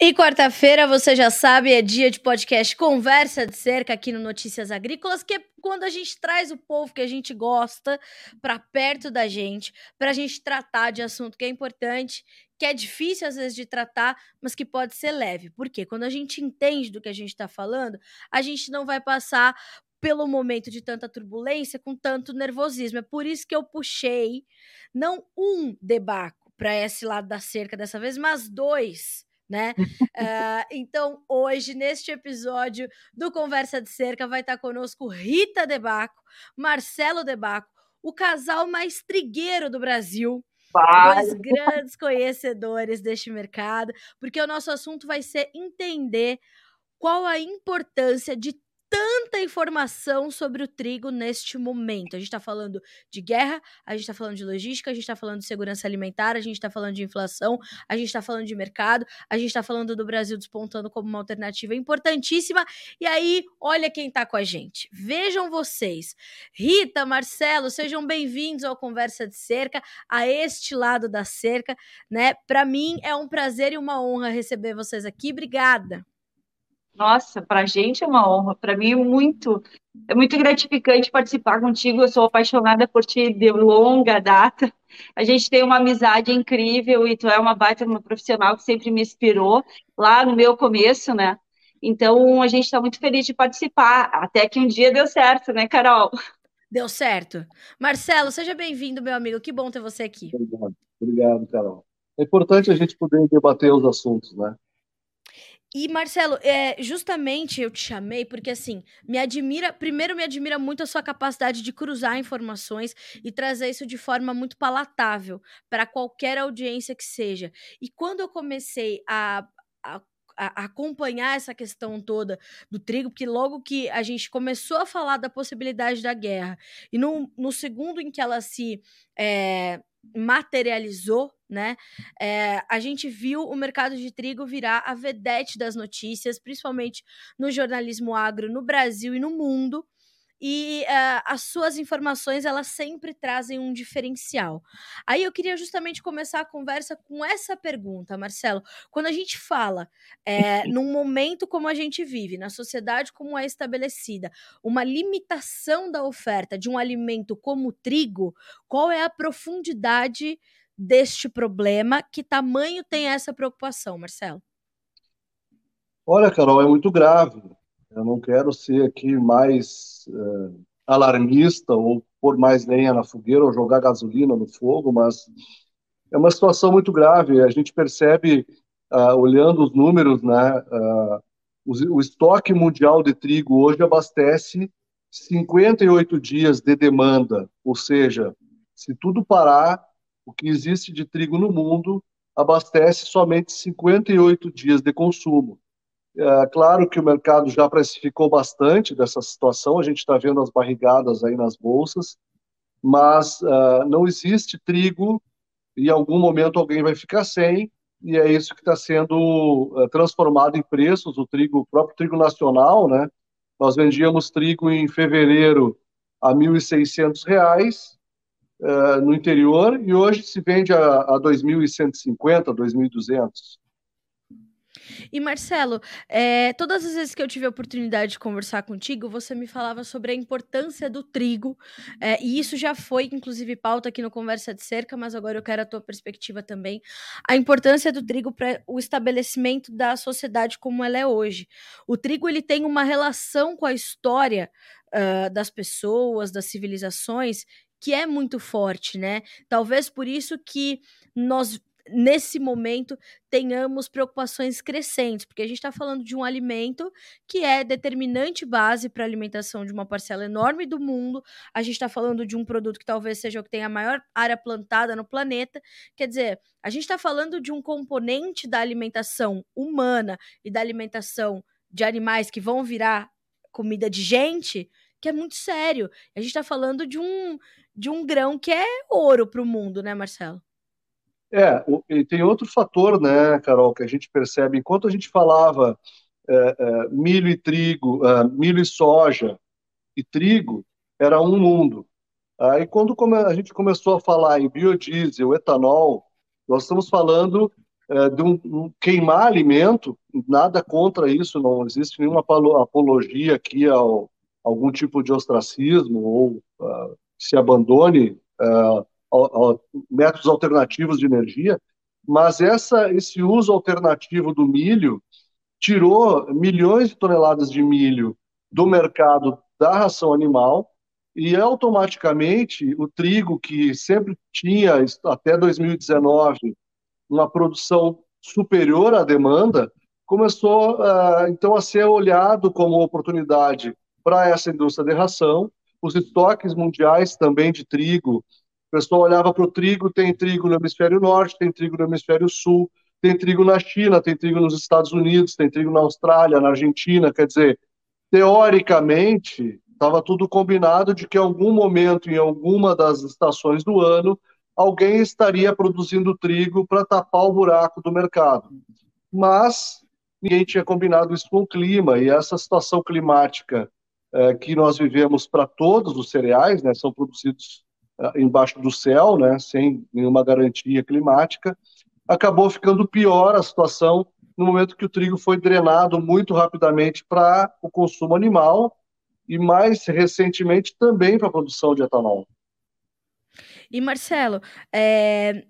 E quarta-feira, você já sabe, é dia de podcast Conversa de Cerca aqui no Notícias Agrícolas, que é quando a gente traz o povo que a gente gosta para perto da gente, para a gente tratar de assunto que é importante, que é difícil às vezes de tratar, mas que pode ser leve. Por quê? Quando a gente entende do que a gente está falando, a gente não vai passar pelo momento de tanta turbulência com tanto nervosismo. É por isso que eu puxei não um debaco para esse lado da cerca dessa vez, mas dois né? uh, então, hoje, neste episódio do Conversa de Cerca, vai estar conosco Rita Debaco, Marcelo Debaco, o casal mais trigueiro do Brasil. Vai. Dois grandes conhecedores deste mercado, porque o nosso assunto vai ser entender qual a importância de tanta informação sobre o trigo neste momento. A gente está falando de guerra, a gente está falando de logística, a gente está falando de segurança alimentar, a gente está falando de inflação, a gente está falando de mercado, a gente está falando do Brasil despontando como uma alternativa importantíssima. E aí, olha quem está com a gente. Vejam vocês. Rita, Marcelo, sejam bem-vindos ao Conversa de Cerca, a este lado da cerca, né? Para mim é um prazer e uma honra receber vocês aqui. Obrigada. Nossa, para a gente é uma honra, para mim é muito, é muito gratificante participar contigo. Eu sou apaixonada por ti de longa data. A gente tem uma amizade incrível e tu é uma baita uma profissional que sempre me inspirou lá no meu começo, né? Então a gente está muito feliz de participar. Até que um dia deu certo, né, Carol? Deu certo. Marcelo, seja bem-vindo, meu amigo. Que bom ter você aqui. Obrigado, obrigado, Carol. É importante a gente poder debater os assuntos, né? E, Marcelo, é, justamente eu te chamei porque, assim, me admira. Primeiro, me admira muito a sua capacidade de cruzar informações e trazer isso de forma muito palatável para qualquer audiência que seja. E quando eu comecei a, a acompanhar essa questão toda do trigo, porque logo que a gente começou a falar da possibilidade da guerra, e no, no segundo em que ela se é, materializou, né? É, a gente viu o mercado de trigo virar a vedete das notícias, principalmente no jornalismo agro no Brasil e no mundo e uh, as suas informações elas sempre trazem um diferencial. Aí eu queria justamente começar a conversa com essa pergunta, Marcelo. Quando a gente fala é, num momento como a gente vive, na sociedade como é estabelecida, uma limitação da oferta de um alimento como o trigo, qual é a profundidade deste problema? Que tamanho tem essa preocupação, Marcelo? Olha, Carol, é muito grave. Eu não quero ser aqui mais uh, alarmista ou pôr mais lenha na fogueira ou jogar gasolina no fogo, mas é uma situação muito grave. A gente percebe, uh, olhando os números, né, uh, o, o, estoque mundial de trigo hoje abastece 58 dias de demanda, ou seja, se tudo parar, o que existe de trigo no mundo abastece somente 58 dias de consumo. É, claro que o mercado já precificou bastante dessa situação, a gente está vendo as barrigadas aí nas bolsas, mas uh, não existe trigo e em algum momento alguém vai ficar sem, e é isso que está sendo uh, transformado em preços, o trigo, o próprio trigo nacional, né? Nós vendíamos trigo em fevereiro a R$ 1.600 uh, no interior e hoje se vende a, a R$ 2.150, R$ 2.200. E Marcelo, é, todas as vezes que eu tive a oportunidade de conversar contigo, você me falava sobre a importância do trigo, é, e isso já foi, inclusive, pauta aqui no Conversa de Cerca, mas agora eu quero a tua perspectiva também. A importância do trigo para o estabelecimento da sociedade como ela é hoje. O trigo ele tem uma relação com a história uh, das pessoas, das civilizações, que é muito forte, né? Talvez por isso que nós nesse momento tenhamos preocupações crescentes, porque a gente está falando de um alimento que é determinante base para a alimentação de uma parcela enorme do mundo. A gente está falando de um produto que talvez seja o que tem a maior área plantada no planeta. Quer dizer, a gente está falando de um componente da alimentação humana e da alimentação de animais que vão virar comida de gente que é muito sério. A gente está falando de um de um grão que é ouro para o mundo, né, Marcelo? É, e tem outro fator, né, Carol, que a gente percebe. Enquanto a gente falava é, é, milho e trigo, é, milho e soja e trigo, era um mundo. Aí, quando a gente começou a falar em biodiesel, etanol, nós estamos falando é, de um, um, queimar alimento, nada contra isso, não existe nenhuma apologia aqui ao algum tipo de ostracismo ou uh, se abandone uh, métodos alternativos de energia, mas essa, esse uso alternativo do milho tirou milhões de toneladas de milho do mercado da ração animal e automaticamente o trigo que sempre tinha até 2019 uma produção superior à demanda começou uh, então a ser olhado como oportunidade para essa indústria de ração. Os estoques mundiais também de trigo, o pessoal olhava para o trigo, tem trigo no hemisfério norte, tem trigo no hemisfério sul, tem trigo na China, tem trigo nos Estados Unidos, tem trigo na Austrália, na Argentina, quer dizer, teoricamente, estava tudo combinado de que em algum momento, em alguma das estações do ano, alguém estaria produzindo trigo para tapar o buraco do mercado. Mas ninguém tinha combinado isso com o clima, e essa situação climática é, que nós vivemos para todos os cereais, né, são produzidos embaixo do céu, né, sem nenhuma garantia climática, acabou ficando pior a situação no momento que o trigo foi drenado muito rapidamente para o consumo animal e mais recentemente também para a produção de etanol. E Marcelo, é,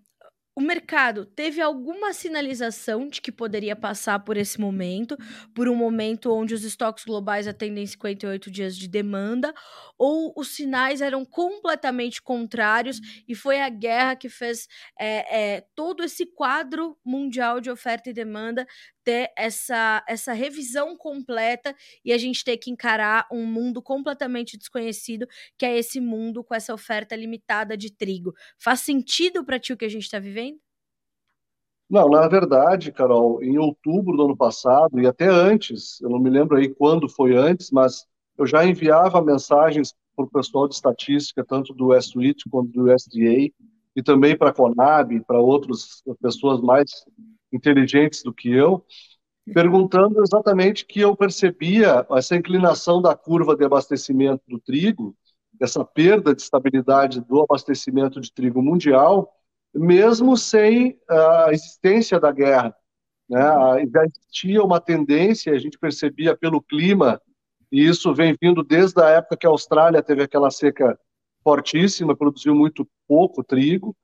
o mercado teve alguma sinalização de que poderia passar por esse momento, por um momento onde os estoques globais atendem 58 dias de demanda, ou os sinais eram completamente contrários e foi a guerra que fez é, é, todo esse quadro mundial de oferta e demanda ter essa, essa revisão completa e a gente ter que encarar um mundo completamente desconhecido, que é esse mundo com essa oferta limitada de trigo. Faz sentido para ti o que a gente está vivendo? Não, na verdade, Carol, em outubro do ano passado, e até antes, eu não me lembro aí quando foi antes, mas eu já enviava mensagens para o pessoal de estatística, tanto do S-Suite quanto do USDA, e também para a Conab, para outras pessoas mais inteligentes do que eu, perguntando exatamente que eu percebia essa inclinação da curva de abastecimento do trigo, essa perda de estabilidade do abastecimento de trigo mundial, mesmo sem a existência da guerra. Né? Já existia uma tendência, a gente percebia pelo clima, e isso vem vindo desde a época que a Austrália teve aquela seca fortíssima, produziu muito pouco trigo,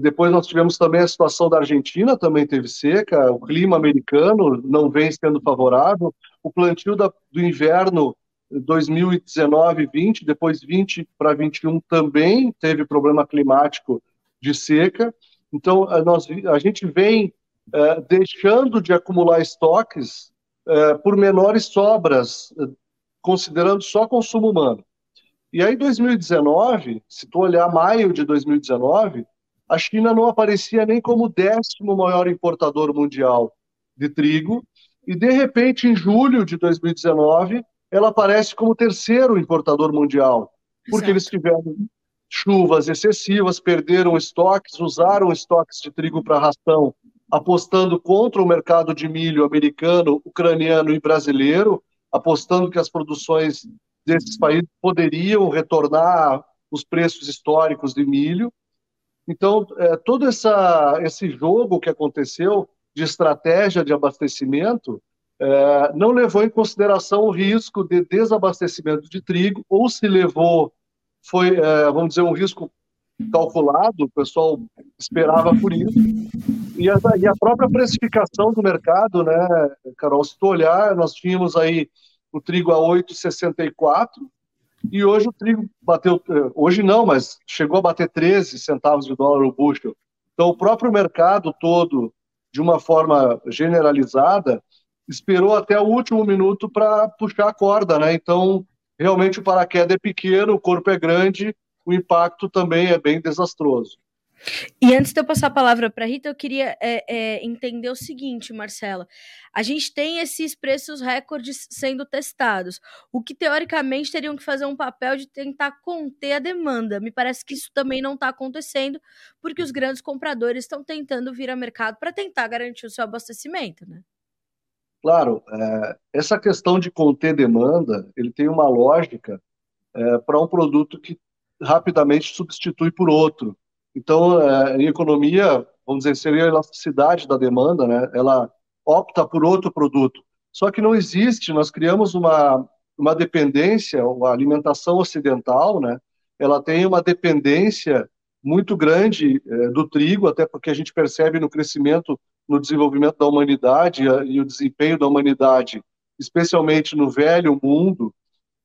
depois nós tivemos também a situação da Argentina, também teve seca, o clima americano não vem sendo favorável, o plantio da, do inverno 2019 20, depois 20 para 21 também teve problema climático de seca. Então, nós, a gente vem é, deixando de acumular estoques é, por menores sobras, considerando só consumo humano. E aí, 2019, se tu olhar maio de 2019, a China não aparecia nem como o décimo maior importador mundial de trigo, e de repente, em julho de 2019, ela aparece como terceiro importador mundial, porque Exato. eles tiveram chuvas excessivas, perderam estoques, usaram estoques de trigo para ração, apostando contra o mercado de milho americano, ucraniano e brasileiro, apostando que as produções desses países poderiam retornar os preços históricos de milho. Então, é, todo essa, esse jogo que aconteceu de estratégia de abastecimento é, não levou em consideração o risco de desabastecimento de trigo, ou se levou, foi, é, vamos dizer, um risco calculado, o pessoal esperava por isso. E a, e a, própria precificação do mercado, né, Carol, se tu olhar, nós tínhamos aí o trigo a 8,64, e hoje o trigo bateu, eh, hoje não, mas chegou a bater 13 centavos de dólar o bushel. Então, o próprio mercado todo, de uma forma generalizada, esperou até o último minuto para puxar a corda, né? Então, realmente o paraquedas é pequeno, o corpo é grande, o impacto também é bem desastroso. E antes de eu passar a palavra para Rita, eu queria é, é, entender o seguinte, Marcela. A gente tem esses preços recordes sendo testados, o que teoricamente teriam que fazer um papel de tentar conter a demanda. Me parece que isso também não está acontecendo, porque os grandes compradores estão tentando vir ao mercado para tentar garantir o seu abastecimento, né? Claro, é, essa questão de conter demanda, ele tem uma lógica é, para um produto que rapidamente substitui por outro. Então, é, em economia, vamos dizer, seria a elasticidade da demanda, né? Ela opta por outro produto. Só que não existe, nós criamos uma, uma dependência, a alimentação ocidental, né? Ela tem uma dependência muito grande é, do trigo, até porque a gente percebe no crescimento, no desenvolvimento da humanidade e o desempenho da humanidade, especialmente no velho mundo,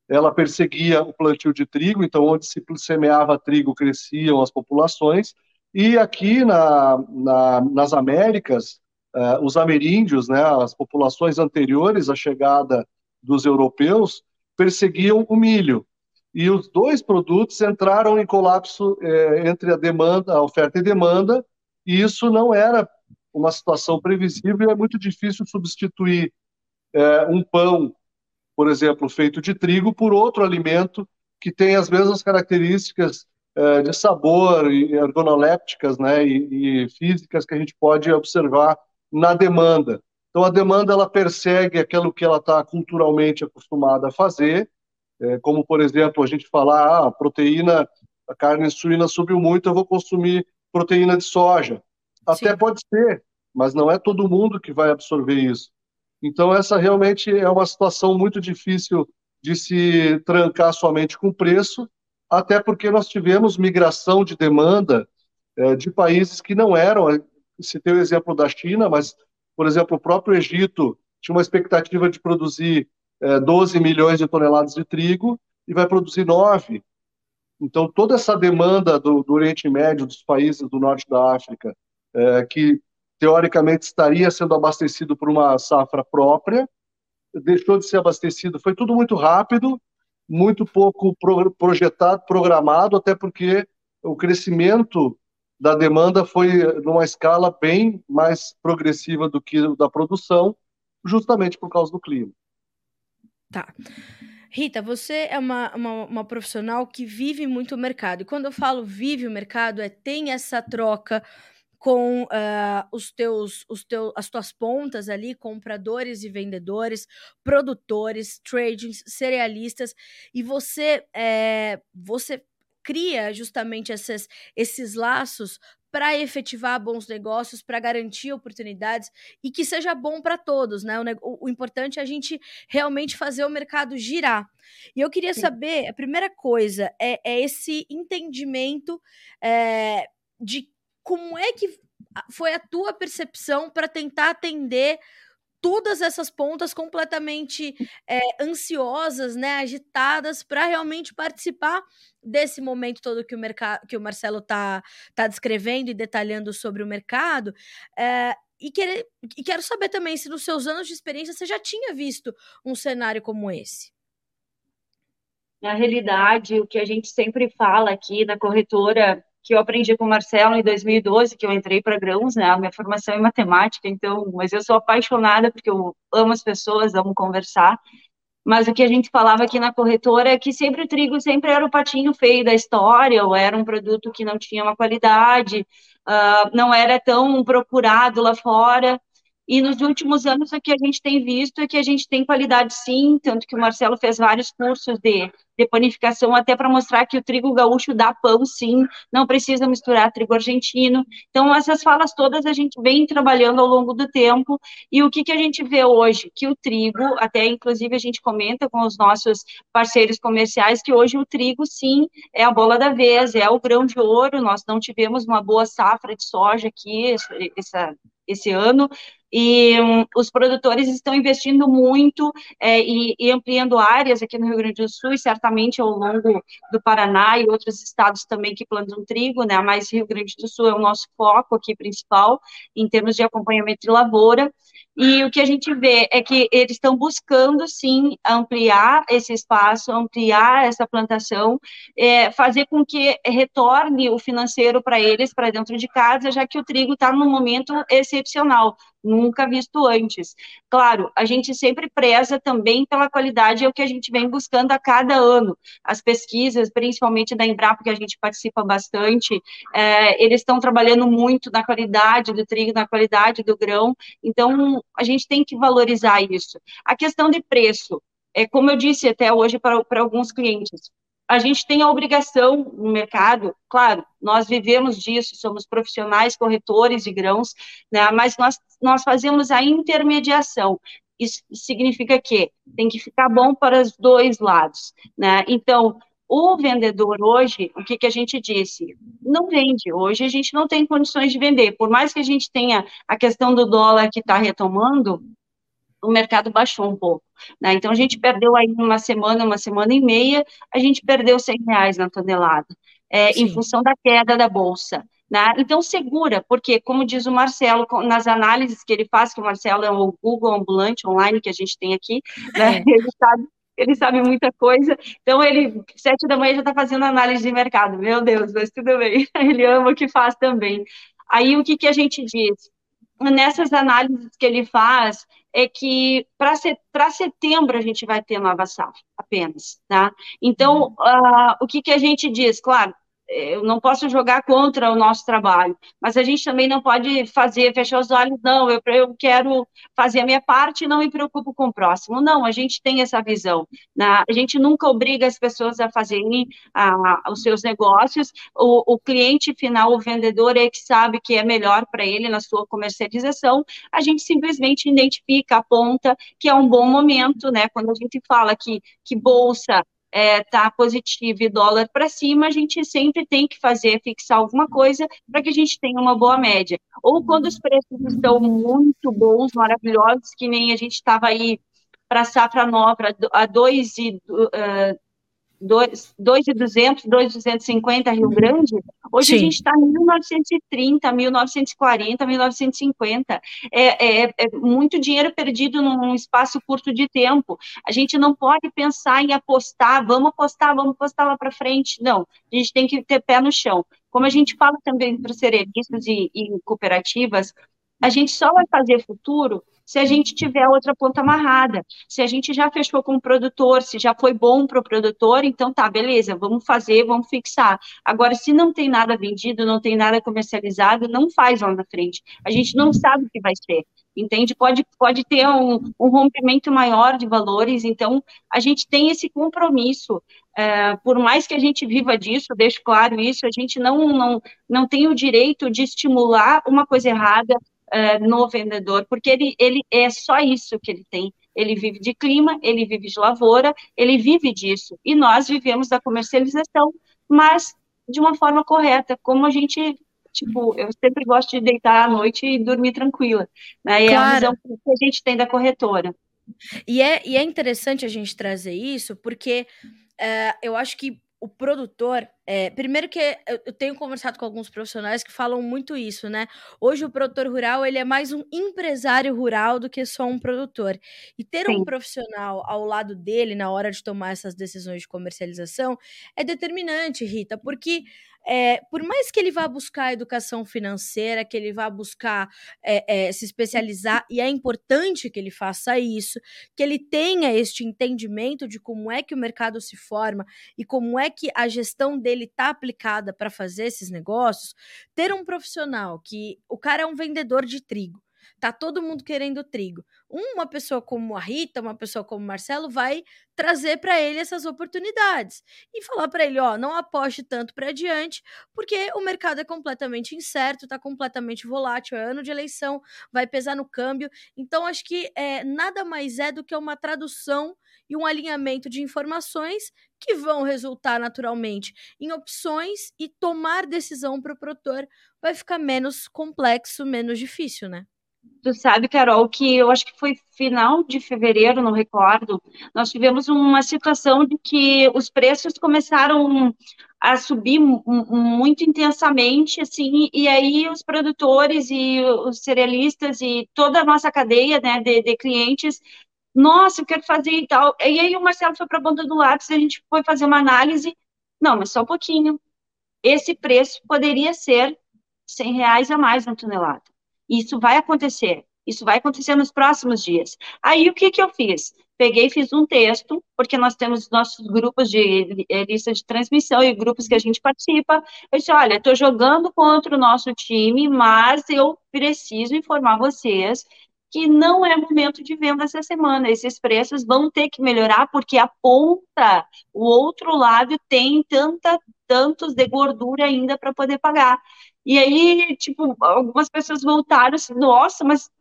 ela perseguia o plantio de trigo, então onde se semeava trigo cresciam as populações, e aqui na, na, nas Américas, uh, os ameríndios, né, as populações anteriores à chegada dos europeus, perseguiam o milho. E os dois produtos entraram em colapso eh, entre a demanda, a oferta e demanda, e isso não era uma situação previsível, é muito difícil substituir eh, um pão por exemplo, feito de trigo, por outro alimento que tem as mesmas características é, de sabor e ergonolépticas né, e, e, físicas que a gente pode observar na demanda. Então, a demanda ela persegue aquilo que ela está culturalmente acostumada a fazer, é, como, por exemplo, a gente falar, ah, a proteína, a carne suína subiu muito, eu vou consumir proteína de soja. Até Sim. pode ser, mas não é todo mundo que vai absorver isso. Então, essa realmente é uma situação muito difícil de se trancar somente com preço, até porque nós tivemos migração de demanda é, de países que não eram. Se tem o exemplo da China, mas, por exemplo, o próprio Egito tinha uma expectativa de produzir é, 12 milhões de toneladas de trigo e vai produzir 9. Então, toda essa demanda do, do Oriente Médio, dos países do norte da África, é, que teoricamente estaria sendo abastecido por uma safra própria, deixou de ser abastecido. Foi tudo muito rápido, muito pouco pro, projetado, programado, até porque o crescimento da demanda foi numa escala bem mais progressiva do que da produção, justamente por causa do clima. Tá. Rita, você é uma, uma, uma, profissional que vive muito o mercado. E quando eu falo vive o mercado, é tem essa troca com uh, os teus, os teus, as tuas pontas ali, compradores e vendedores, produtores, tradings, cerealistas, e você, é, você cria justamente esses, esses laços para efetivar bons negócios, para garantir oportunidades e que seja bom para todos, né? O, o, importante é a gente realmente fazer o mercado girar. E eu queria Sim. saber, a primeira coisa é, é esse entendimento é, de como é que foi a tua percepção para tentar atender todas essas pontas completamente é, ansiosas, né, agitadas para realmente participar desse momento todo que o mercado, que o Marcelo tá, tá descrevendo e detalhando sobre o mercado. É, e, querer, e quero saber também se nos seus anos de experiência você já tinha visto um cenário como esse. Na realidade, o que a gente sempre fala aqui na corretora que eu aprendi com o Marcelo em 2012, que eu entrei para grãos, né? A minha formação é matemática, então, mas eu sou apaixonada porque eu amo as pessoas, amo conversar. Mas o que a gente falava aqui na corretora é que sempre o trigo sempre era o patinho feio da história, ou era um produto que não tinha uma qualidade, uh, não era tão procurado lá fora. E nos últimos anos o que a gente tem visto é que a gente tem qualidade sim, tanto que o Marcelo fez vários cursos de, de panificação até para mostrar que o trigo gaúcho dá pão sim, não precisa misturar trigo argentino. Então essas falas todas a gente vem trabalhando ao longo do tempo e o que, que a gente vê hoje? Que o trigo, até inclusive a gente comenta com os nossos parceiros comerciais que hoje o trigo sim é a bola da vez, é o grão de ouro, nós não tivemos uma boa safra de soja aqui essa, esse ano, e um, os produtores estão investindo muito é, e, e, ampliando áreas aqui no Rio Grande do Sul e certamente ao longo do Paraná e outros estados também que plantam trigo, né? Mas Rio Grande do Sul é o nosso foco aqui principal em termos de acompanhamento de lavoura. E o que a gente vê é que eles estão buscando, sim, ampliar esse espaço, ampliar essa plantação, é, fazer com que retorne o financeiro para eles, para dentro de casa, já que o trigo está num momento excepcional nunca visto antes. Claro, a gente sempre preza também pela qualidade, é o que a gente vem buscando a cada ano. As pesquisas, principalmente da Embrapa, que a gente participa bastante, é, eles estão trabalhando muito na qualidade do trigo, na qualidade do grão, então a gente tem que valorizar isso. A questão de preço, é como eu disse até hoje para, para alguns clientes, a gente tem a obrigação no mercado, claro, nós vivemos disso, somos profissionais corretores de grãos, né, mas nós, nós fazemos a intermediação. Isso significa que tem que ficar bom para os dois lados, né? Então, o vendedor hoje, o que, que a gente disse? Não vende. Hoje a gente não tem condições de vender. Por mais que a gente tenha a questão do dólar que está retomando, o mercado baixou um pouco. Né? Então, a gente perdeu aí uma semana, uma semana e meia, a gente perdeu 100 reais na tonelada, é, em função da queda da Bolsa. Né? Então, segura, porque, como diz o Marcelo, nas análises que ele faz, que o Marcelo é o Google ambulante online que a gente tem aqui, né? É. ele, sabe, ele sabe muita coisa. Então, ele, sete da manhã, já está fazendo análise de mercado. Meu Deus, mas tudo bem. Ele ama o que faz também. Aí, o que, que a gente diz? Nessas análises que ele faz, é que para setembro a gente vai ter nova safra, apenas, tá? Então, uh, o que, que a gente diz? Claro, eu não posso jogar contra o nosso trabalho, mas a gente também não pode fazer, fechar os olhos, não, eu, eu quero fazer a minha parte e não me preocupo com o próximo. Não, a gente tem essa visão. Né? A gente nunca obriga as pessoas a fazerem a, os seus negócios, o, o cliente final, o vendedor, é que sabe que é melhor para ele na sua comercialização, a gente simplesmente identifica, aponta que é um bom momento, né? Quando a gente fala que, que bolsa está é, tá positivo e dólar para cima, a gente sempre tem que fazer, fixar alguma coisa para que a gente tenha uma boa média. Ou quando os preços estão muito bons, maravilhosos, que nem a gente estava aí para safra nova a 2 e uh, 2,200, 2,250 Rio Grande, hoje Sim. a gente está em 1930, 1940, 1950. É, é, é, muito dinheiro perdido num espaço curto de tempo. A gente não pode pensar em apostar, vamos apostar, vamos apostar lá para frente. Não, a gente tem que ter pé no chão. Como a gente fala também para os cerealistas e, e cooperativas, a gente só vai fazer futuro se a gente tiver outra ponta amarrada. Se a gente já fechou com o produtor, se já foi bom para o produtor, então tá, beleza, vamos fazer, vamos fixar. Agora, se não tem nada vendido, não tem nada comercializado, não faz lá na frente. A gente não sabe o que vai ser. Entende? Pode, pode ter um, um rompimento maior de valores, então a gente tem esse compromisso. É, por mais que a gente viva disso, deixo claro isso, a gente não, não, não tem o direito de estimular uma coisa errada, uh, no vendedor, porque ele, ele é só isso que ele tem. Ele vive de clima, ele vive de lavoura, ele vive disso. E nós vivemos da comercialização, mas de uma forma correta, como a gente tipo, eu sempre gosto de deitar à noite e dormir tranquila. Né? E claro. é a visão que a gente tem da corretora. E é, e é interessante a gente trazer isso, porque uh, eu acho que o produtor, é, primeiro que eu tenho conversado com alguns profissionais que falam muito isso, né? Hoje o produtor rural ele é mais um empresário rural do que só um produtor. E ter Sim. um profissional ao lado dele na hora de tomar essas decisões de comercialização é determinante, Rita, porque é, por mais que ele vá buscar educação financeira, que ele vá buscar é, é, se especializar, e é importante que ele faça isso, que ele tenha este entendimento de como é que o mercado se forma e como é que a gestão dele está aplicada para fazer esses negócios, ter um profissional que o cara é um vendedor de trigo. Tá todo mundo querendo trigo. Uma pessoa como a Rita, uma pessoa como o Marcelo vai trazer para ele essas oportunidades e falar para ele, ó, não aposte tanto para adiante, porque o mercado é completamente incerto, tá completamente volátil, é ano de eleição, vai pesar no câmbio. Então acho que é, nada mais é do que uma tradução e um alinhamento de informações que vão resultar naturalmente em opções e tomar decisão para o produtor vai ficar menos complexo, menos difícil, né? Tu sabe, Carol, que eu acho que foi final de fevereiro, não recordo, nós tivemos uma situação de que os preços começaram a subir muito intensamente, assim, e aí os produtores e os cerealistas e toda a nossa cadeia, né, de, de clientes, nossa, eu quero fazer e tal. E aí o Marcelo foi para a ponta do lápis, a gente foi fazer uma análise, não, mas só um pouquinho. Esse preço poderia ser 100 reais a mais na tonelada. Isso vai acontecer. Isso vai acontecer nos próximos dias. Aí, o que, que eu fiz? Peguei e fiz um texto, porque nós temos nossos grupos de eh, lista de transmissão e grupos que a gente participa. Eu disse, olha, estou jogando contra o nosso time, mas eu preciso informar vocês que não é momento de venda essa semana. Esses preços vão ter que melhorar porque a ponta, o outro lado tem tanta tantos de gordura ainda para poder pagar. E aí, tipo, algumas pessoas voltaram assim, nossa, mas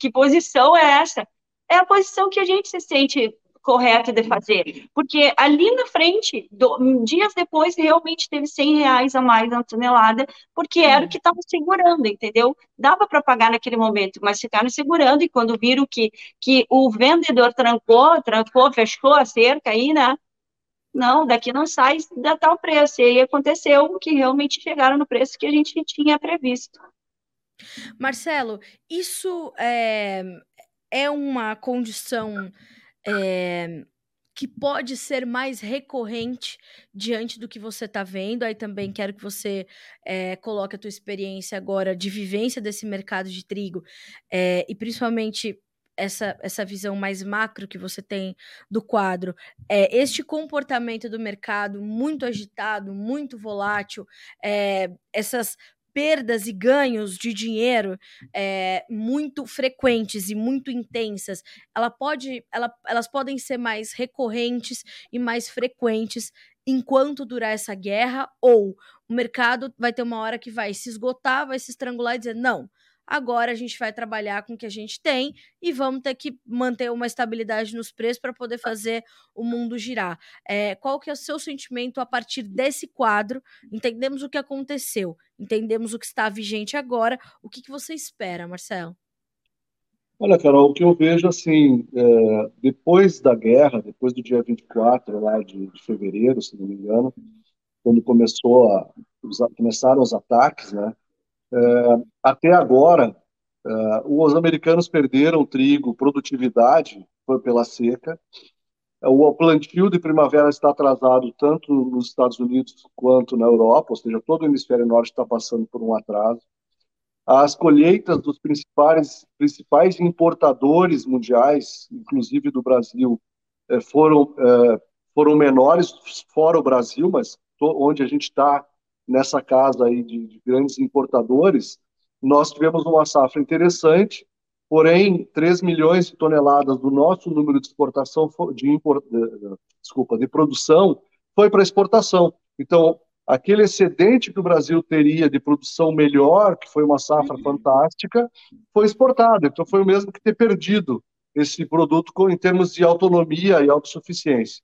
que posição é essa? É a posição que a gente se sente correto de fazer, porque ali na frente, do, dias depois, realmente teve 100 reais a mais na tonelada, porque era o que estava segurando, entendeu? Dava para pagar naquele momento, mas ficaram segurando, e quando viram que, que o vendedor trancou, trancou, fechou a cerca aí, né? Não, daqui não sai da tal preço. E aí aconteceu que realmente chegaram no preço que a gente tinha previsto. Marcelo, isso é, é uma condição é, que pode ser mais recorrente diante do que você está vendo. Aí também quero que você é, coloque a tua experiência agora de vivência desse mercado de trigo é, e principalmente essa, essa visão mais macro que você tem do quadro, é, este comportamento do mercado muito agitado, muito volátil, é, essas perdas e ganhos de dinheiro é, muito frequentes e muito intensas, ela pode, ela, elas podem ser mais recorrentes e mais frequentes enquanto durar essa guerra, ou o mercado vai ter uma hora que vai se esgotar, vai se estrangular e dizer, não, Agora a gente vai trabalhar com o que a gente tem e vamos ter que manter uma estabilidade nos preços para poder fazer o mundo girar. É, qual que é o seu sentimento a partir desse quadro? Entendemos o que aconteceu, entendemos o que está vigente agora. O que, que você espera, Marcelo? Olha, Carol, o que eu vejo assim, é, depois da guerra, depois do dia 24 lá de, de fevereiro, se não me engano, quando começou a, começaram os ataques, né? É, até agora, é, os americanos perderam trigo, produtividade foi pela seca. O plantio de primavera está atrasado tanto nos Estados Unidos quanto na Europa, ou seja, todo o hemisfério norte está passando por um atraso. As colheitas dos principais, principais importadores mundiais, inclusive do Brasil, é, foram, foram menores, fora o Brasil, mas onde a gente está nessa casa aí de, de grandes importadores, nós tivemos uma safra interessante, porém 3 milhões de toneladas do nosso número de exportação de import, desculpa, de produção foi para exportação. Então, aquele excedente que o Brasil teria de produção melhor, que foi uma safra fantástica, foi exportado. Então foi o mesmo que ter perdido esse produto em termos de autonomia e autossuficiência.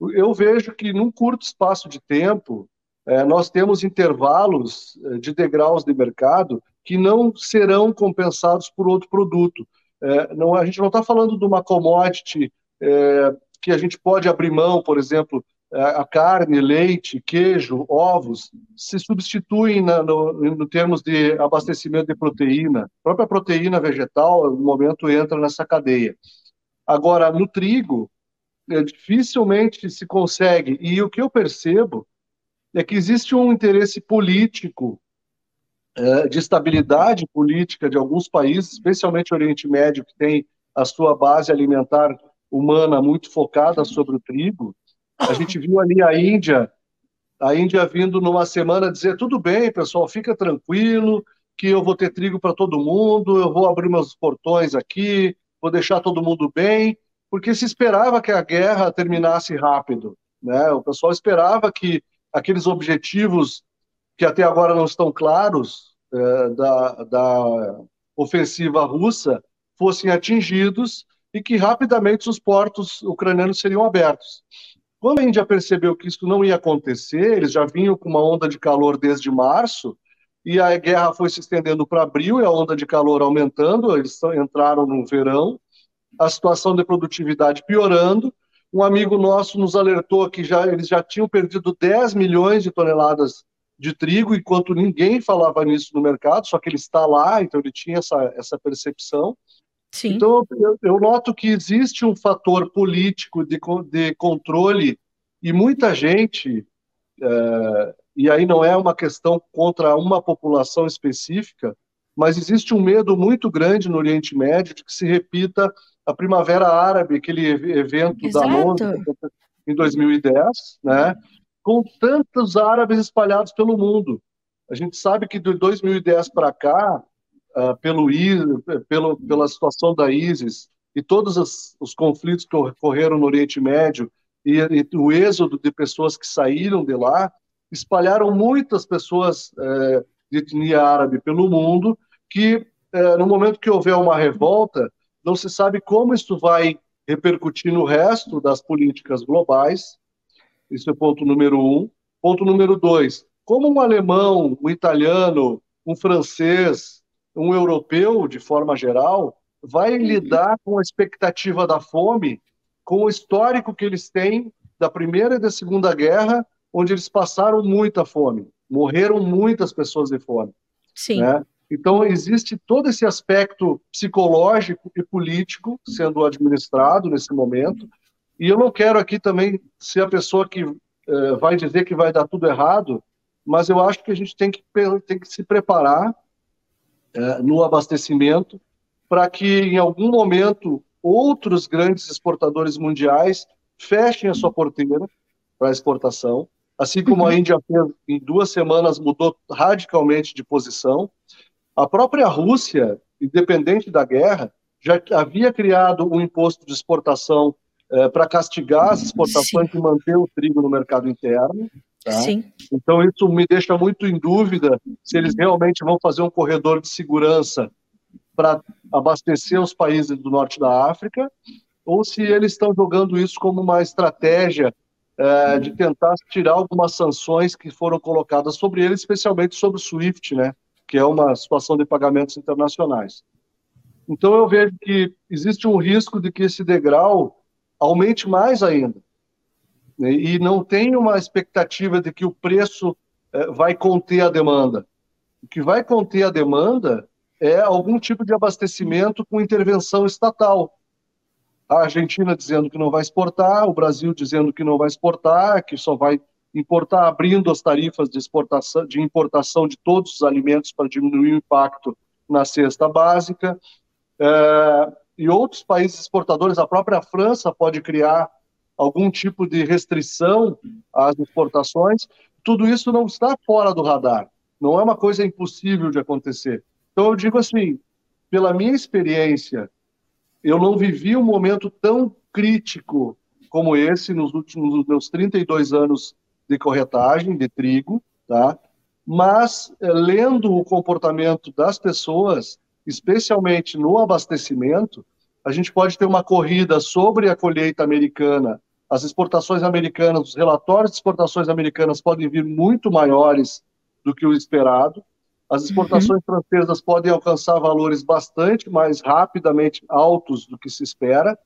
Eu vejo que num curto espaço de tempo, é, nós temos intervalos é, de degraus de mercado que não serão compensados por outro produto. É, não, a gente não está falando de uma commodity é, que a gente pode abrir mão, por exemplo, a carne, leite, queijo, ovos, se substituem na, no, no termos de abastecimento de proteína. A própria proteína vegetal, no momento, entra nessa cadeia. Agora, no trigo, é, dificilmente se consegue, e o que eu percebo é que existe um interesse político, é, de estabilidade política de alguns países, especialmente o Oriente Médio, que tem a sua base alimentar humana muito focada sobre o trigo. A gente viu ali a Índia, a Índia vindo numa semana dizer: tudo bem, pessoal, fica tranquilo, que eu vou ter trigo para todo mundo, eu vou abrir meus portões aqui, vou deixar todo mundo bem, porque se esperava que a guerra terminasse rápido. Né? O pessoal esperava que aqueles objetivos que até agora não estão claros é, da, da ofensiva russa fossem atingidos e que rapidamente os portos ucranianos seriam abertos. Quando a Índia percebeu que isso não ia acontecer, eles já vinham com uma onda de calor desde março, e a guerra foi se estendendo para abril e a onda de calor aumentando, eles entraram no verão, a situação de produtividade piorando, um amigo nosso nos alertou que já, eles já tinham perdido 10 milhões de toneladas de trigo, enquanto ninguém falava nisso no mercado, só que ele está lá, então ele tinha essa, essa percepção. Sim. Então, eu, eu noto que existe um fator político de, de controle e muita gente, é, e aí não é uma questão contra uma população específica, mas existe um medo muito grande no Oriente Médio de que se repita a Primavera Árabe, aquele evento Exato. da ONU em 2010, né? com tantos árabes espalhados pelo mundo. A gente sabe que de 2010 para cá, uh, pelo, pelo, pela situação da ISIS e todos os, os conflitos que ocorreram no Oriente Médio e, e, o êxodo de pessoas que saíram de lá, espalharam muitas pessoas eh, de etnia árabe pelo mundo, que eh, no momento que houver uma revolta, não se sabe como isso vai repercutir no resto das políticas globais. Isso é ponto número um. Ponto número dois: como um alemão, um italiano, um francês, um europeu, de forma geral, vai uhum. lidar com a expectativa da fome, com o histórico que eles têm da Primeira e da Segunda Guerra, onde eles passaram muita fome, morreram muitas pessoas de fome. Sim. Né? Então, existe todo esse aspecto psicológico e político sendo administrado nesse momento. E eu não quero aqui também ser a pessoa que eh, vai dizer que vai dar tudo errado, mas eu acho que a gente tem que, tem que se preparar eh, no abastecimento para que, em algum momento, outros grandes exportadores mundiais fechem a sua porteira para exportação, assim como a uhum. Índia fez, em duas semanas mudou radicalmente de posição. A própria Rússia, independente da guerra, já havia criado um imposto de exportação eh, para castigar as exportações Sim. e manter o trigo no mercado interno. Tá? Sim. Então, isso me deixa muito em dúvida se eles realmente vão fazer um corredor de segurança para abastecer os países do norte da África, ou se eles estão jogando isso como uma estratégia eh, de tentar tirar algumas sanções que foram colocadas sobre eles, especialmente sobre o SWIFT, né? Que é uma situação de pagamentos internacionais. Então eu vejo que existe um risco de que esse degrau aumente mais ainda. Né? E não tem uma expectativa de que o preço eh, vai conter a demanda. O que vai conter a demanda é algum tipo de abastecimento com intervenção estatal. A Argentina dizendo que não vai exportar, o Brasil dizendo que não vai exportar, que só vai importar, abrindo as tarifas de exportação, de importação de todos os alimentos para diminuir o impacto na cesta básica. É, e outros países exportadores, a própria França pode criar algum tipo de restrição às exportações. Tudo isso não está fora do radar. Não é uma coisa impossível de acontecer. Então eu digo assim, pela minha experiência, eu não vivi um momento tão crítico como esse nos últimos meus 32 anos de corretagem de trigo, tá? Mas é, lendo o comportamento das pessoas, especialmente no abastecimento, a gente pode ter uma corrida sobre a colheita americana. As exportações americanas, os relatórios de exportações americanas podem vir muito maiores do que o esperado. As exportações uhum. francesas podem alcançar valores bastante mais rapidamente altos do que se espera.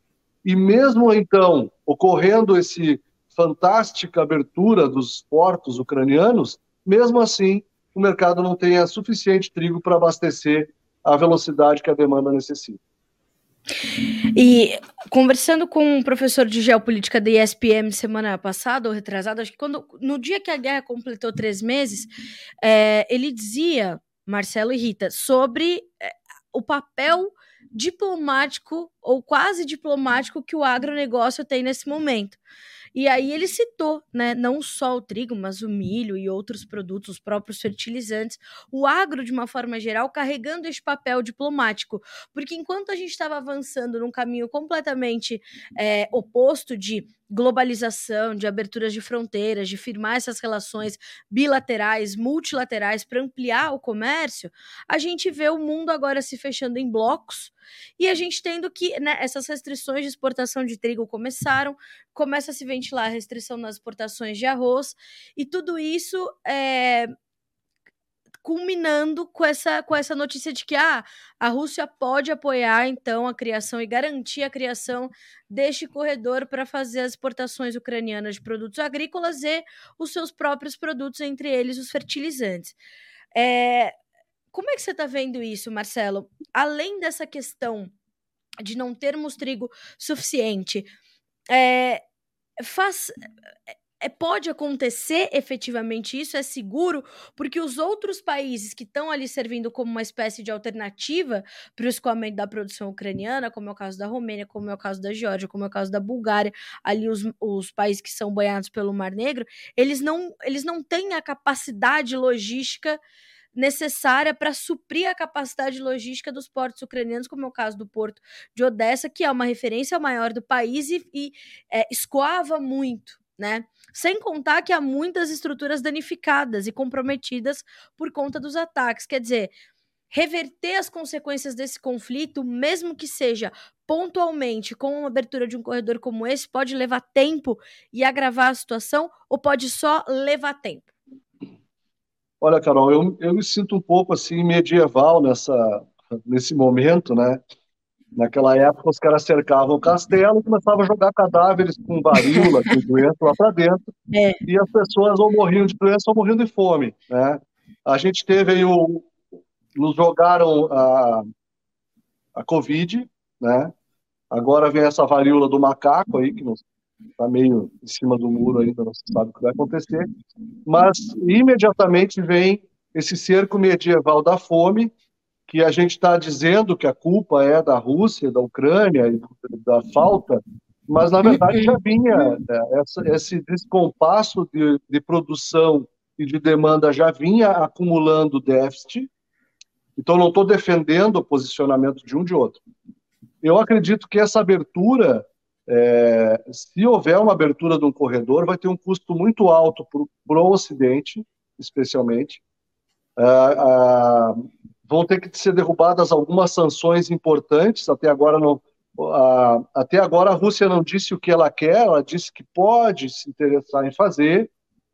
E mesmo então, ocorrendo esse fantástica abertura dos portos ucranianos, mesmo assim, o mercado não tenha suficiente trigo para abastecer a velocidade que a demanda necessita. E conversando com um professor de geopolítica da ESPM semana passada, ou retrasada, acho que quando, no dia que a guerra completou três meses, é, ele dizia, Marcelo e Rita, sobre é, o papel diplomático ou quase diplomático que o agronegócio tem nesse momento. E aí ele citou, né, não só o trigo, mas o milho e outros produtos, os próprios fertilizantes, o agro de uma forma geral carregando esse papel diplomático, porque enquanto a gente estava avançando num caminho completamente é, oposto de globalização, de aberturas de fronteiras, de firmar essas relações bilaterais, multilaterais para ampliar o comércio, a gente vê o mundo agora se fechando em blocos e a gente tendo que né, essas restrições de exportação de trigo começaram, começa a se ventilar a restrição nas exportações de arroz e tudo isso é, culminando com essa, com essa notícia de que ah, a Rússia pode apoiar então a criação e garantir a criação deste corredor para fazer as exportações ucranianas de produtos agrícolas e os seus próprios produtos, entre eles os fertilizantes. É, como é que você está vendo isso, Marcelo? Além dessa questão de não termos trigo suficiente, é, faz é, pode acontecer efetivamente isso, é seguro, porque os outros países que estão ali servindo como uma espécie de alternativa para o escoamento da produção ucraniana, como é o caso da Romênia, como é o caso da Geórgia, como é o caso da Bulgária, ali os, os países que são banhados pelo Mar Negro, eles não, eles não têm a capacidade logística necessária para suprir a capacidade logística dos portos ucranianos, como é o caso do porto de Odessa, que é uma referência maior do país e, e é, escoava muito, né? Sem contar que há muitas estruturas danificadas e comprometidas por conta dos ataques. Quer dizer, reverter as consequências desse conflito, mesmo que seja pontualmente com uma abertura de um corredor como esse, pode levar tempo e agravar a situação ou pode só levar tempo? Olha, Carol, eu, eu me sinto um pouco assim medieval nessa, nesse momento, né? Naquela época, os caras cercavam o castelo e começavam a jogar cadáveres com varíola, com doença lá para dentro. É. E as pessoas ou morriam de doença ou morriam de fome, né? A gente teve aí o... Nos jogaram a, a Covid, né? Agora vem essa varíola do macaco aí, que não está meio em cima do muro ainda, não se sabe o que vai acontecer. Mas imediatamente vem esse cerco medieval da fome, que a gente está dizendo que a culpa é da Rússia, da Ucrânia e da falta, mas na verdade já vinha é, essa, esse descompasso de, de produção e de demanda já vinha acumulando déficit. Então não estou defendendo o posicionamento de um de outro. Eu acredito que essa abertura é, se houver uma abertura de um corredor, vai ter um custo muito alto para o Ocidente, especialmente. É, é, vão ter que ser derrubadas algumas sanções importantes. Até agora não, até agora a Rússia não disse o que ela quer. Ela disse que pode se interessar em fazer,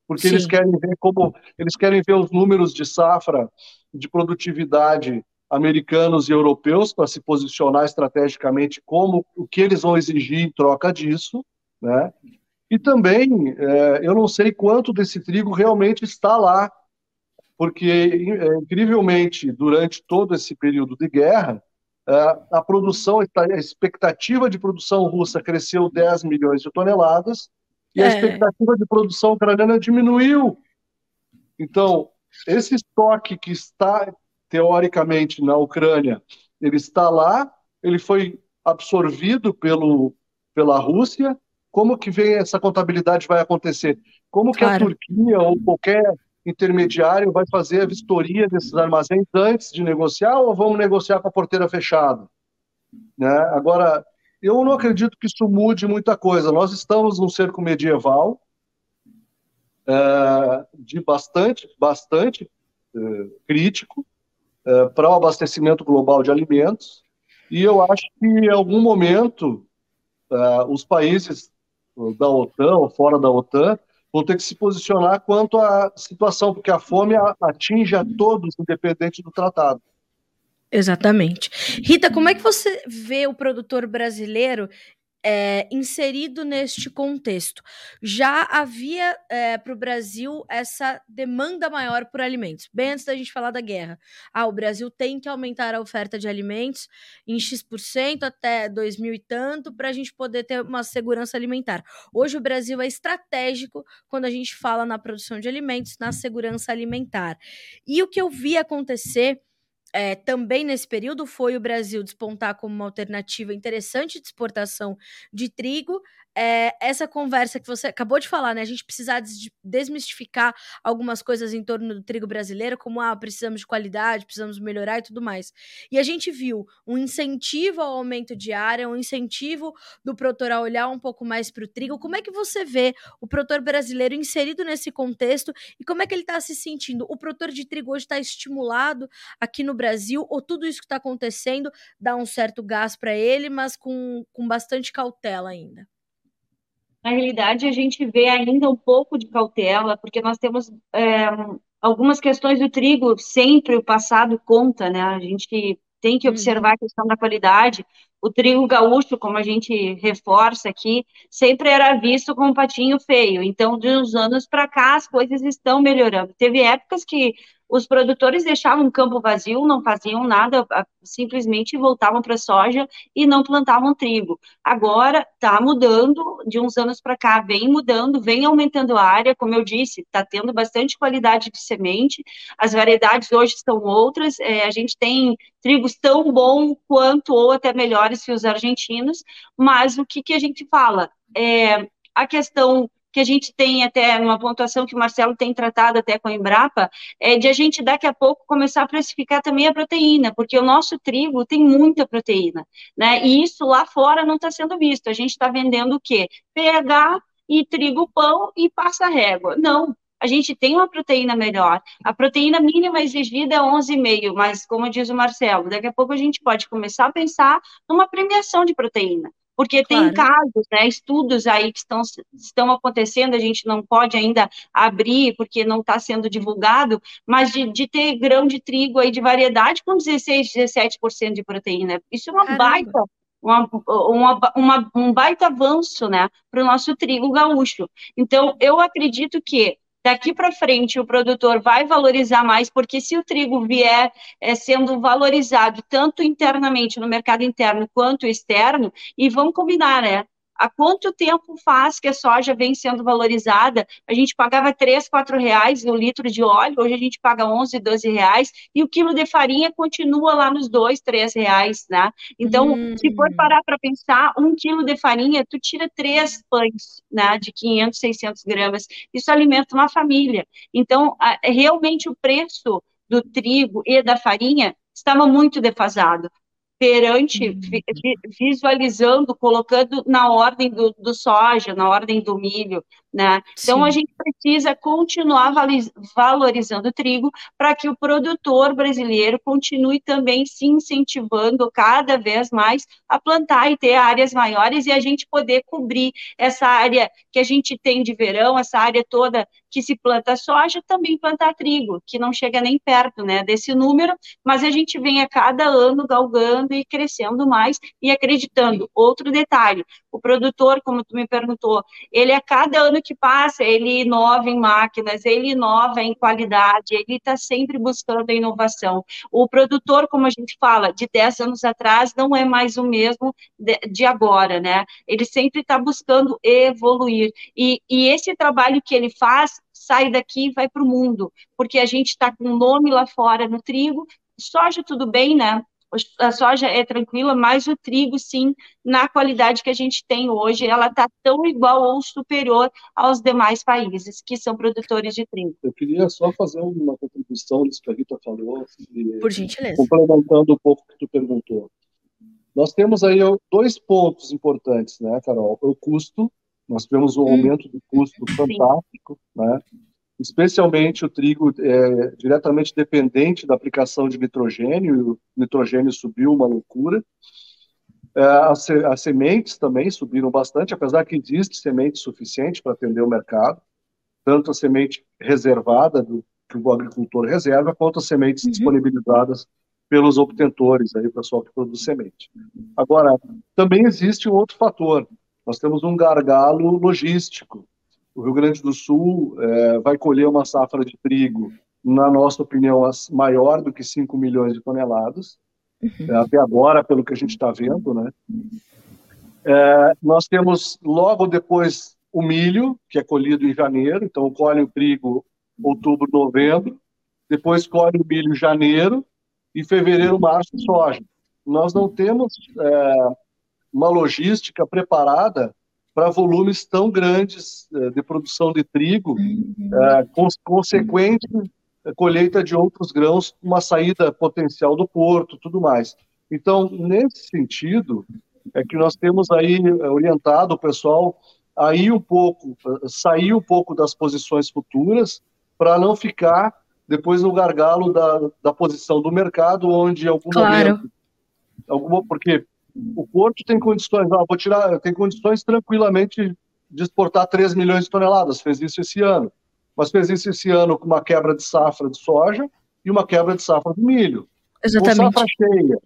porque Sim. eles querem ver como eles querem ver os números de safra de produtividade americanos e europeus para se posicionar estrategicamente como o que eles vão exigir em troca disso, né? E também é, eu não sei quanto desse trigo realmente está lá, porque é, incrivelmente durante todo esse período de guerra é, a produção, a expectativa de produção russa cresceu 10 milhões de toneladas e a é. expectativa de produção ucraniana diminuiu. Então, esse estoque que está teoricamente, na Ucrânia, ele está lá, ele foi absorvido pelo, pela Rússia. Como que vem essa contabilidade vai acontecer? Como que claro. a Turquia ou qualquer intermediário vai fazer a vistoria desses armazéns antes de negociar ou vamos negociar com a porteira fechada? Né? Agora, eu não acredito que isso mude muita coisa. Nós estamos num cerco medieval é, de bastante, bastante é, crítico, é, para o abastecimento global de alimentos. E eu acho que em algum momento é, os países da OTAN ou fora da OTAN vão ter que se posicionar quanto à situação, porque a fome atinge a todos, independente do tratado. Exatamente. Rita, como é que você vê o produtor brasileiro é, inserido neste contexto. Já havia é, para o Brasil essa demanda maior por alimentos, bem antes da gente falar da guerra. Ah, o Brasil tem que aumentar a oferta de alimentos em X% até 2000 e tanto para a gente poder ter uma segurança alimentar. Hoje o Brasil é estratégico quando a gente fala na produção de alimentos, na segurança alimentar. E o que eu vi acontecer é, também nesse período foi o Brasil despontar como uma alternativa interessante de exportação de trigo, é, essa conversa que você acabou de falar, né? A gente precisar desmistificar algumas coisas em torno do trigo brasileiro, como ah, precisamos de qualidade, precisamos melhorar e tudo mais. E a gente viu um incentivo ao aumento de área, um incentivo do produtor a olhar um pouco mais para o trigo. Como é que você vê o produtor brasileiro inserido nesse contexto e como é que ele está se sentindo? O produtor de trigo hoje está estimulado aqui no Brasil, ou tudo isso que está acontecendo dá um certo gás para ele, mas com, com bastante cautela ainda? Na realidade, a gente vê ainda um pouco de cautela, porque nós temos é, algumas questões do trigo, sempre o passado conta, né? A gente tem que observar a questão da qualidade. O trigo gaúcho, como a gente reforça aqui, sempre era visto como um patinho feio. Então, de uns anos para cá, as coisas estão melhorando. Teve épocas que os produtores deixavam o campo vazio, não faziam nada, simplesmente voltavam para a soja e não plantavam trigo. Agora está mudando, de uns anos para cá, vem mudando, vem aumentando a área, como eu disse, está tendo bastante qualidade de semente, as variedades hoje são outras, é, a gente tem trigos tão bom quanto ou até melhores que os argentinos, mas o que, que a gente fala? É, a questão que a gente tem até uma pontuação que o Marcelo tem tratado até com a Embrapa, é de a gente daqui a pouco começar a precificar também a proteína, porque o nosso trigo tem muita proteína, né? E isso lá fora não está sendo visto. A gente está vendendo o quê? pH e trigo pão e passa régua. Não, a gente tem uma proteína melhor. A proteína mínima exigida é 11,5, mas como diz o Marcelo, daqui a pouco a gente pode começar a pensar numa premiação de proteína porque claro. tem casos, né, estudos aí que estão, estão acontecendo, a gente não pode ainda abrir, porque não está sendo divulgado, mas de, de, ter grão de trigo aí de variedade com 16, 17% de proteína. Isso é uma Caramba. baita uma, uma, uma, um baita avanço né, para o nosso trigo gaúcho. Então, eu acredito que daqui para frente o produtor vai valorizar mais, porque se o trigo vier é, sendo valorizado tanto internamente no mercado interno quanto externo, e vamos combinar, né? Há quanto tempo faz que a soja vem sendo valorizada? A gente pagava 3, 4 reais no litro de óleo, hoje a gente paga 11, 12 reais, e o quilo de farinha continua lá nos 2, 3 reais, né? Então, hum. se for parar para pensar, um quilo de farinha, tu tira três pães, né, de 500, 600 gramas. Isso alimenta uma família. Então, realmente o preço do trigo e da farinha estava muito defasado perante, uhum. visualizando, colocando na ordem do, do, soja, na ordem do milho, né? Então, a gente precisa continuar valorizando o trigo para que o produtor brasileiro continue também se incentivando cada vez mais a plantar e ter áreas maiores e a gente poder cobrir essa área que a gente tem de verão, essa área toda que se planta soja, também plantar trigo, que não chega nem perto, né, desse número, mas a gente vem a cada ano galgando e crescendo mais e acreditando. Outro detalhe, o produtor, como tu me perguntou, ele a cada ano que passa, ele inova em máquinas, ele inova em qualidade, ele está sempre buscando a inovação. O produtor, como a gente fala, de 10 anos atrás, não é mais o mesmo de, de agora, né? Ele sempre está buscando evoluir. E, e esse trabalho que ele faz sai daqui e vai para o mundo, porque a gente está com o nome lá fora no trigo, soja tudo bem, né? A soja é tranquila, mas o trigo, sim, na qualidade que a gente tem hoje, ela está tão igual ou superior aos demais países que são produtores de trigo. Eu queria só fazer uma contribuição nisso que a Rita falou. Por gentileza. Complementando um pouco o que tu perguntou. Nós temos aí dois pontos importantes, né, Carol? O custo, nós tivemos um hum. aumento de custo fantástico, né? Especialmente o trigo é diretamente dependente da aplicação de nitrogênio, e o nitrogênio subiu uma loucura. É, as, as, sementes também subiram bastante, apesar que existe semente suficiente para atender o mercado, tanto a semente reservada do que o agricultor reserva, quanto as sementes uhum. disponibilizadas pelos obtentores, aí, o pessoal que produz semente. Agora, também existe um outro fator. Nós temos um gargalo logístico o Rio Grande do Sul é, vai colher uma safra de trigo, na nossa opinião, maior do que 5 milhões de toneladas, uhum. até agora, pelo que a gente está vendo. Né? É, nós temos logo depois o milho, que é colhido em janeiro, então colhe o trigo outubro, novembro, depois colhe o milho em janeiro, e fevereiro, março, soja. Nós não temos é, uma logística preparada para volumes tão grandes eh, de produção de trigo, uhum. Eh, com consequente eh, colheita de outros grãos, uma saída potencial do porto, tudo mais. Então, nesse sentido, é que nós temos aí orientado o pessoal a ir um pouco, sair um pouco das posições futuras, para não ficar depois no gargalo da, da posição do mercado, onde algum claro. momento, alguma, porque o Porto tem condições, ah, vou tirar, tem condições tranquilamente de exportar 3 milhões de toneladas, fez isso esse ano. Mas fez isso esse ano com uma quebra de safra de soja e uma quebra de safra de milho. Exatamente. Com safra cheia.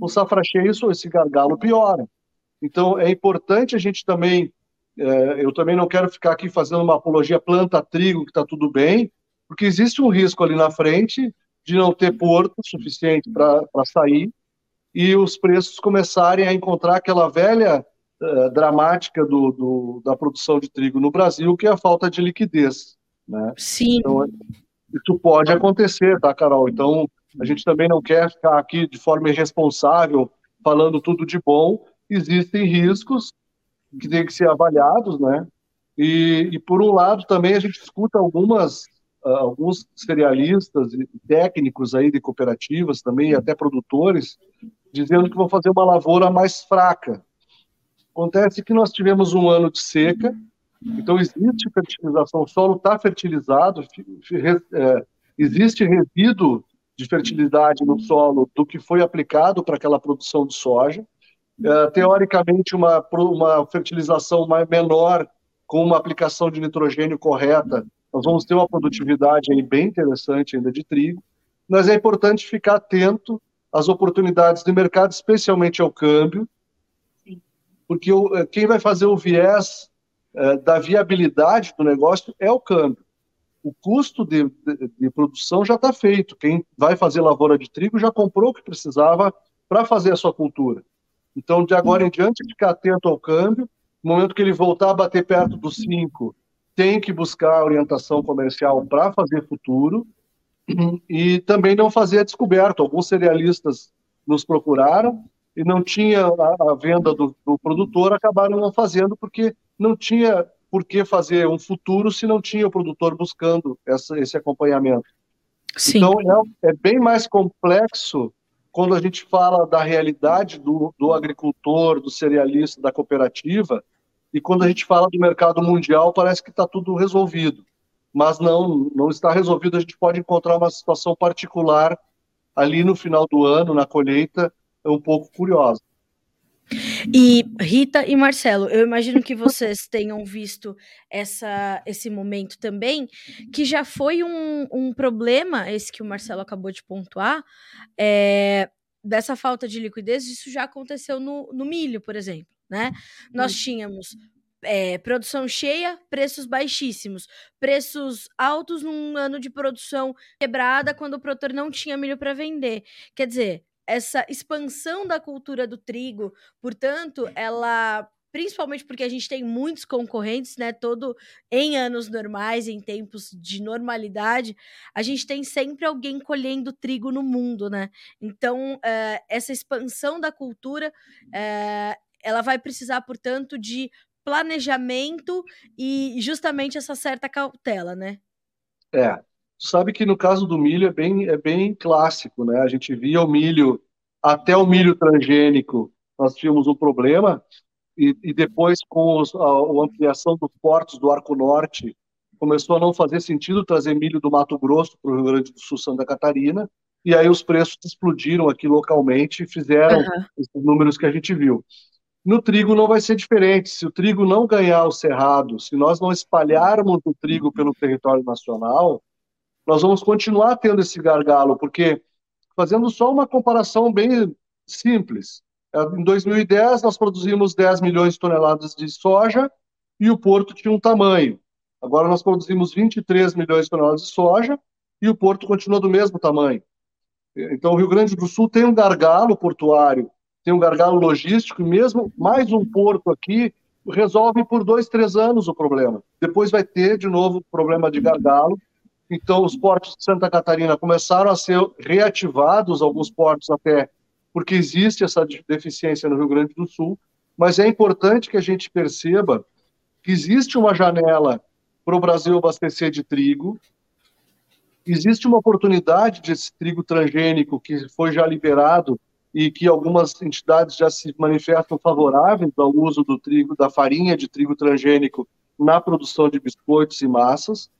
Com safra cheia, isso, esse gargalo piora. Então, é importante a gente também, é, eu também não quero ficar aqui fazendo uma apologia planta trigo, que está tudo bem, porque existe um risco ali na frente de não ter porto suficiente para sair e os preços começarem a encontrar aquela velha uh, dramática do, do, da produção de trigo no Brasil, que é a falta de liquidez. Né? Sim. Então, isso pode acontecer, tá, Carol? Então, a gente também não quer ficar aqui de forma irresponsável falando tudo de bom. Existem riscos que têm que ser avaliados, né? E, e, por um lado, também a gente escuta algumas, uh, alguns cerealistas e técnicos aí de cooperativas também, e até produtores, dizendo que vão fazer uma lavoura mais fraca. Acontece que nós tivemos um ano de seca, então existe fertilização, o solo está fertilizado, é, existe resíduo de fertilidade no solo do que foi aplicado para aquela produção de soja. É, teoricamente, uma, uma fertilização menor com uma aplicação de nitrogênio correta, nós vamos ter uma produtividade aí bem interessante ainda de trigo, mas é importante ficar atento às oportunidades de mercado, especialmente ao câmbio, porque o, eh, quem vai fazer o viés é, da viabilidade do negócio é o câmbio. O custo de, de, de produção já está feito. Quem vai fazer lavoura de trigo já comprou o que precisava para fazer a sua cultura. Então, de agora em diante, ficar atento ao câmbio, no momento que ele voltar a bater perto dos 5, tem que buscar orientação comercial para fazer futuro e também não fazer a descoberta. Alguns cerealistas nos procuraram e não tinha a, a venda do, do, produtor, acabaram não fazendo porque não tinha por que fazer um futuro se não tinha o produtor buscando essa, esse acompanhamento. Sim. Então é, é, bem mais complexo quando a gente fala da realidade do, do agricultor, do cerealista, da cooperativa, e quando a gente fala do mercado mundial, parece que está tudo resolvido. Mas não, não está resolvido. A gente pode encontrar uma situação particular ali no final do ano, na colheita, é um pouco curiosa. E Rita e Marcelo, eu imagino que vocês tenham visto essa, esse momento também, que já foi um, um problema, esse que o Marcelo acabou de pontuar, é, dessa falta de liquidez, isso já aconteceu no, no milho, por exemplo né? Nós tínhamos é, produção cheia, preços baixíssimos, preços altos num ano de produção quebrada quando o produtor não tinha milho para vender. Quer dizer, essa expansão da cultura do trigo, portanto, ela principalmente porque a gente tem muitos concorrentes, né? Todo em anos normais, em tempos de normalidade, a gente tem sempre alguém colhendo trigo no mundo, né? Então, uh, essa expansão da cultura uh, ela vai precisar, portanto, de planejamento e justamente essa certa cautela, né? É. Sabe que no caso do milho é bem, é bem clássico, né? A gente via o milho, até o milho transgênico, nós tínhamos um problema, e, e depois com os, a, a, ampliação dos portos do Arco Norte, começou a não fazer sentido trazer milho do Mato Grosso para o Rio Grande do Sul, Santa Catarina, e aí os preços explodiram aqui localmente e fizeram uhum. esses números que a gente viu. No trigo não vai ser diferente. Se o trigo não ganhar o cerrado, se nós não espalharmos o trigo pelo território nacional, nós vamos continuar tendo esse gargalo, porque, fazendo só uma comparação bem simples, é, em 2010 nós produzimos 10 milhões de toneladas de soja e o porto tinha um tamanho. Agora nós produzimos 23 milhões de toneladas de soja e o porto continua do mesmo tamanho. Então o Rio Grande do Sul tem um gargalo portuário tem um gargalo logístico, e mesmo mais um porto aqui resolve por dois, três anos o problema. Depois vai ter de novo problema de gargalo. Então, os portos de Santa Catarina começaram a ser reativados, alguns portos até, porque existe essa deficiência no Rio Grande do Sul. Mas é importante que a gente perceba que existe uma janela para o Brasil abastecer de trigo, existe uma oportunidade desse trigo transgênico que foi já liberado e que algumas entidades já se manifestam favoráveis ao uso do trigo, da farinha de trigo transgênico na produção de biscoitos e massas.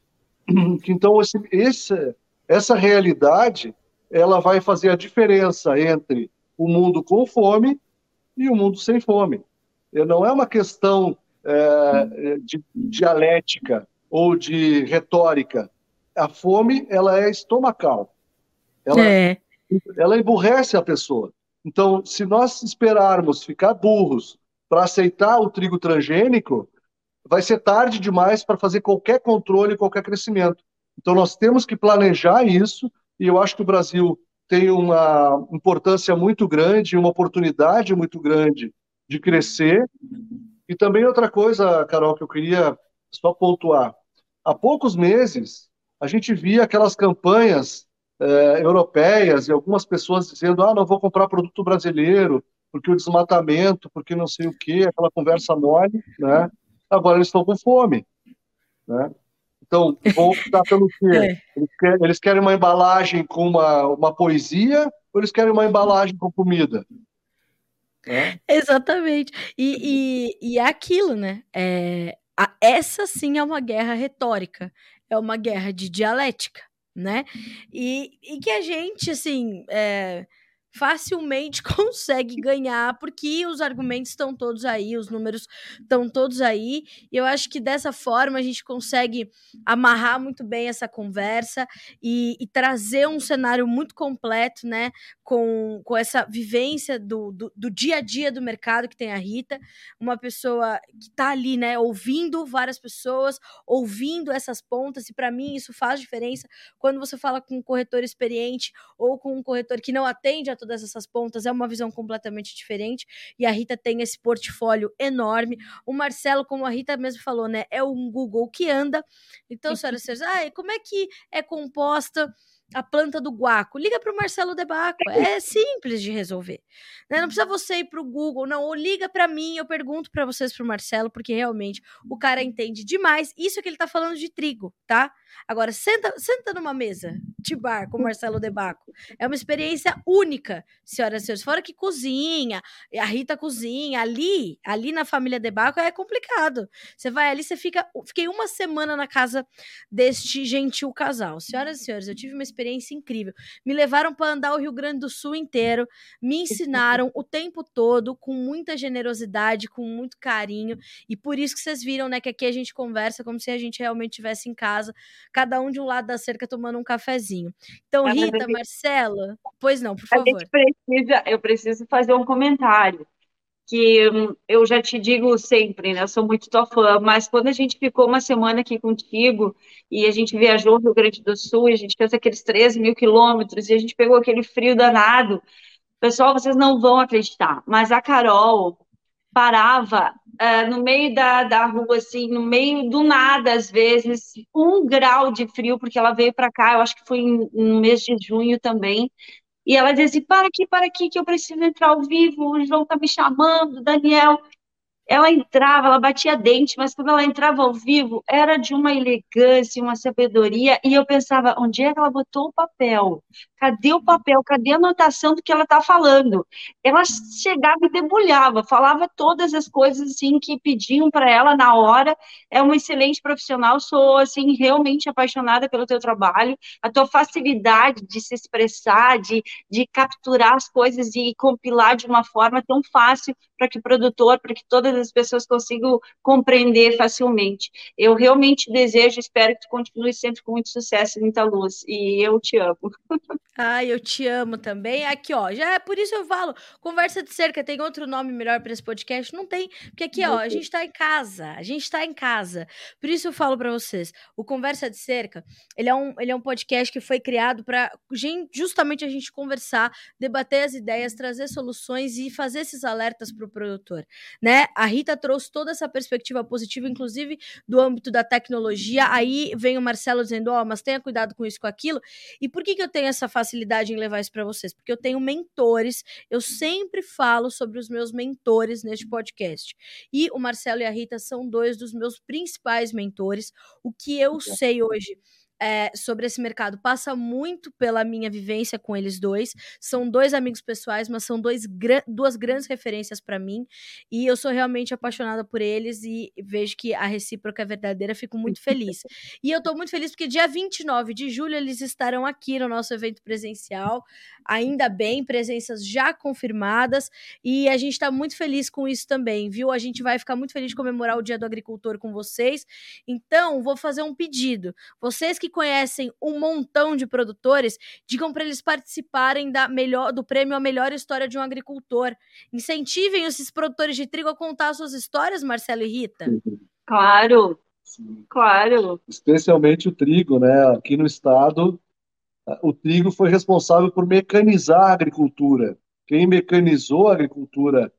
Então, esse, esse, essa realidade ela vai fazer a diferença entre o mundo com fome e o mundo sem fome. Não é uma questão é, de dialética ou de retórica. A fome ela é estomacal. Ela, é. ela emburrece a pessoa. Então, se nós esperarmos ficar burros para aceitar o trigo transgênico, vai ser tarde demais para fazer qualquer controle, qualquer crescimento. Então, nós temos que planejar isso, e eu acho que o Brasil tem uma importância muito grande, uma oportunidade muito grande de crescer. E também outra coisa, Carol, que eu queria só pontuar. Há poucos meses, a gente via aquelas campanhas é, europeias e algumas pessoas dizendo: ah, não vou comprar produto brasileiro porque o desmatamento, porque não sei o que, aquela conversa mole, né? agora eles estão com fome. Né? Então, vão optar pelo quê? É. Eles, querem, eles, querem, uma embalagem com uma, uma poesia ou eles querem uma embalagem com comida? É. Exatamente. E, e, e, é aquilo, né? É, a, essa sim é uma guerra retórica, é uma guerra de dialética, né? E, e que a gente, assim, é, facilmente consegue ganhar, porque os argumentos estão todos aí, os números estão todos aí, e eu acho que dessa forma a gente consegue amarrar muito bem essa conversa e, e trazer um cenário muito completo, né, com, com essa vivência do, do, do, dia a dia do mercado que tem a Rita, uma pessoa que está ali, né, ouvindo várias pessoas, ouvindo essas pontas, e para mim isso faz diferença. Quando você fala com um corretor experiente ou com um corretor que não atende a todas essas pontas, é uma visão completamente diferente. E a Rita tem esse portfólio enorme. O Marcelo, como a Rita mesmo falou, né, é um Google que anda. Então, senhoras e senhores, ah, como é que é composta a planta do guaco. Liga para o Marcelo Debaco. É simples de resolver. Né? Não precisa você ir para o Google, não. Ou liga para mim, eu pergunto para vocês, para o Marcelo, porque realmente o cara entende demais. Isso é que ele está falando de trigo, tá? Agora, senta, senta numa mesa de bar com o Marcelo Debaco. É uma experiência única, senhoras e senhores. Fora que cozinha, a Rita cozinha. Ali, ali na família Debaco é complicado. Você vai ali, você fica. Fiquei uma semana na casa deste gentil casal. Senhoras e senhores, eu tive uma experiência incrível. Me levaram para andar o Rio Grande do Sul inteiro, me ensinaram o tempo todo, com muita generosidade, com muito carinho. E por isso que vocês viram, né, que aqui a gente conversa como se a gente realmente estivesse em casa cada um de um lado da cerca tomando um cafezinho. Então, Rita, gente... Marcela, pois não, por favor. Precisa, eu preciso fazer um comentário que hum, eu já te digo sempre, né? Eu sou muito tua fã, mas quando a gente ficou uma semana aqui contigo e a gente viajou Rio Grande do Sul e a gente fez aqueles 13 mil quilômetros e a gente pegou aquele frio danado, pessoal, vocês não vão acreditar, mas a Carol parava uh, no meio da, da rua, assim, no meio do nada, às vezes, um grau de frio, porque ela veio para cá, eu acho que foi no mês de junho também, e ela dizia assim, para aqui, para aqui, que eu preciso entrar ao vivo, o João tá me chamando, Daniel, ela entrava, ela batia dente, mas quando ela entrava ao vivo, era de uma elegância, uma sabedoria, e eu pensava, onde é que ela botou o papel? Cadê o papel? Cadê a anotação do que ela está falando? Ela chegava e debulhava, falava todas as coisas assim que pediam para ela na hora. É uma excelente profissional, sou assim realmente apaixonada pelo teu trabalho, a tua facilidade de se expressar, de, de capturar as coisas e compilar de uma forma tão fácil para que o produtor, para que todas as pessoas consigam compreender facilmente. Eu realmente desejo, espero que tu continue sempre com muito sucesso e muita luz. E eu te amo. Ai, eu te amo também. Aqui, ó, já é por isso eu falo, conversa de cerca tem outro nome melhor para esse podcast? Não tem, porque aqui, ó, a gente tá em casa, a gente tá em casa. Por isso eu falo para vocês, o Conversa de Cerca, ele é um, ele é um podcast que foi criado para justamente a gente conversar, debater as ideias, trazer soluções e fazer esses alertas para o produtor, né? A Rita trouxe toda essa perspectiva positiva, inclusive do âmbito da tecnologia. Aí vem o Marcelo dizendo, ó, oh, mas tenha cuidado com isso, com aquilo. E por que que eu tenho essa facilidade em levar isso para vocês, porque eu tenho mentores, eu sempre falo sobre os meus mentores neste podcast. E o Marcelo e a Rita são dois dos meus principais mentores. O que eu sei hoje é, sobre esse mercado passa muito pela minha vivência com eles dois. São dois amigos pessoais, mas são dois, duas grandes referências para mim. E eu sou realmente apaixonada por eles e vejo que a recíproca é verdadeira. Fico muito feliz. E eu tô muito feliz porque dia 29 de julho eles estarão aqui no nosso evento presencial. Ainda bem, presenças já confirmadas. E a gente tá muito feliz com isso também, viu? A gente vai ficar muito feliz de comemorar o Dia do Agricultor com vocês. Então, vou fazer um pedido. Vocês que conhecem um montão de produtores, digam para eles participarem da melhor, do prêmio A Melhor História de um Agricultor. Incentivem esses produtores de trigo a contar suas histórias, Marcelo e Rita. Claro, claro. Especialmente o trigo, né? Aqui no estado, o trigo foi responsável por mecanizar a agricultura. Quem mecanizou a agricultura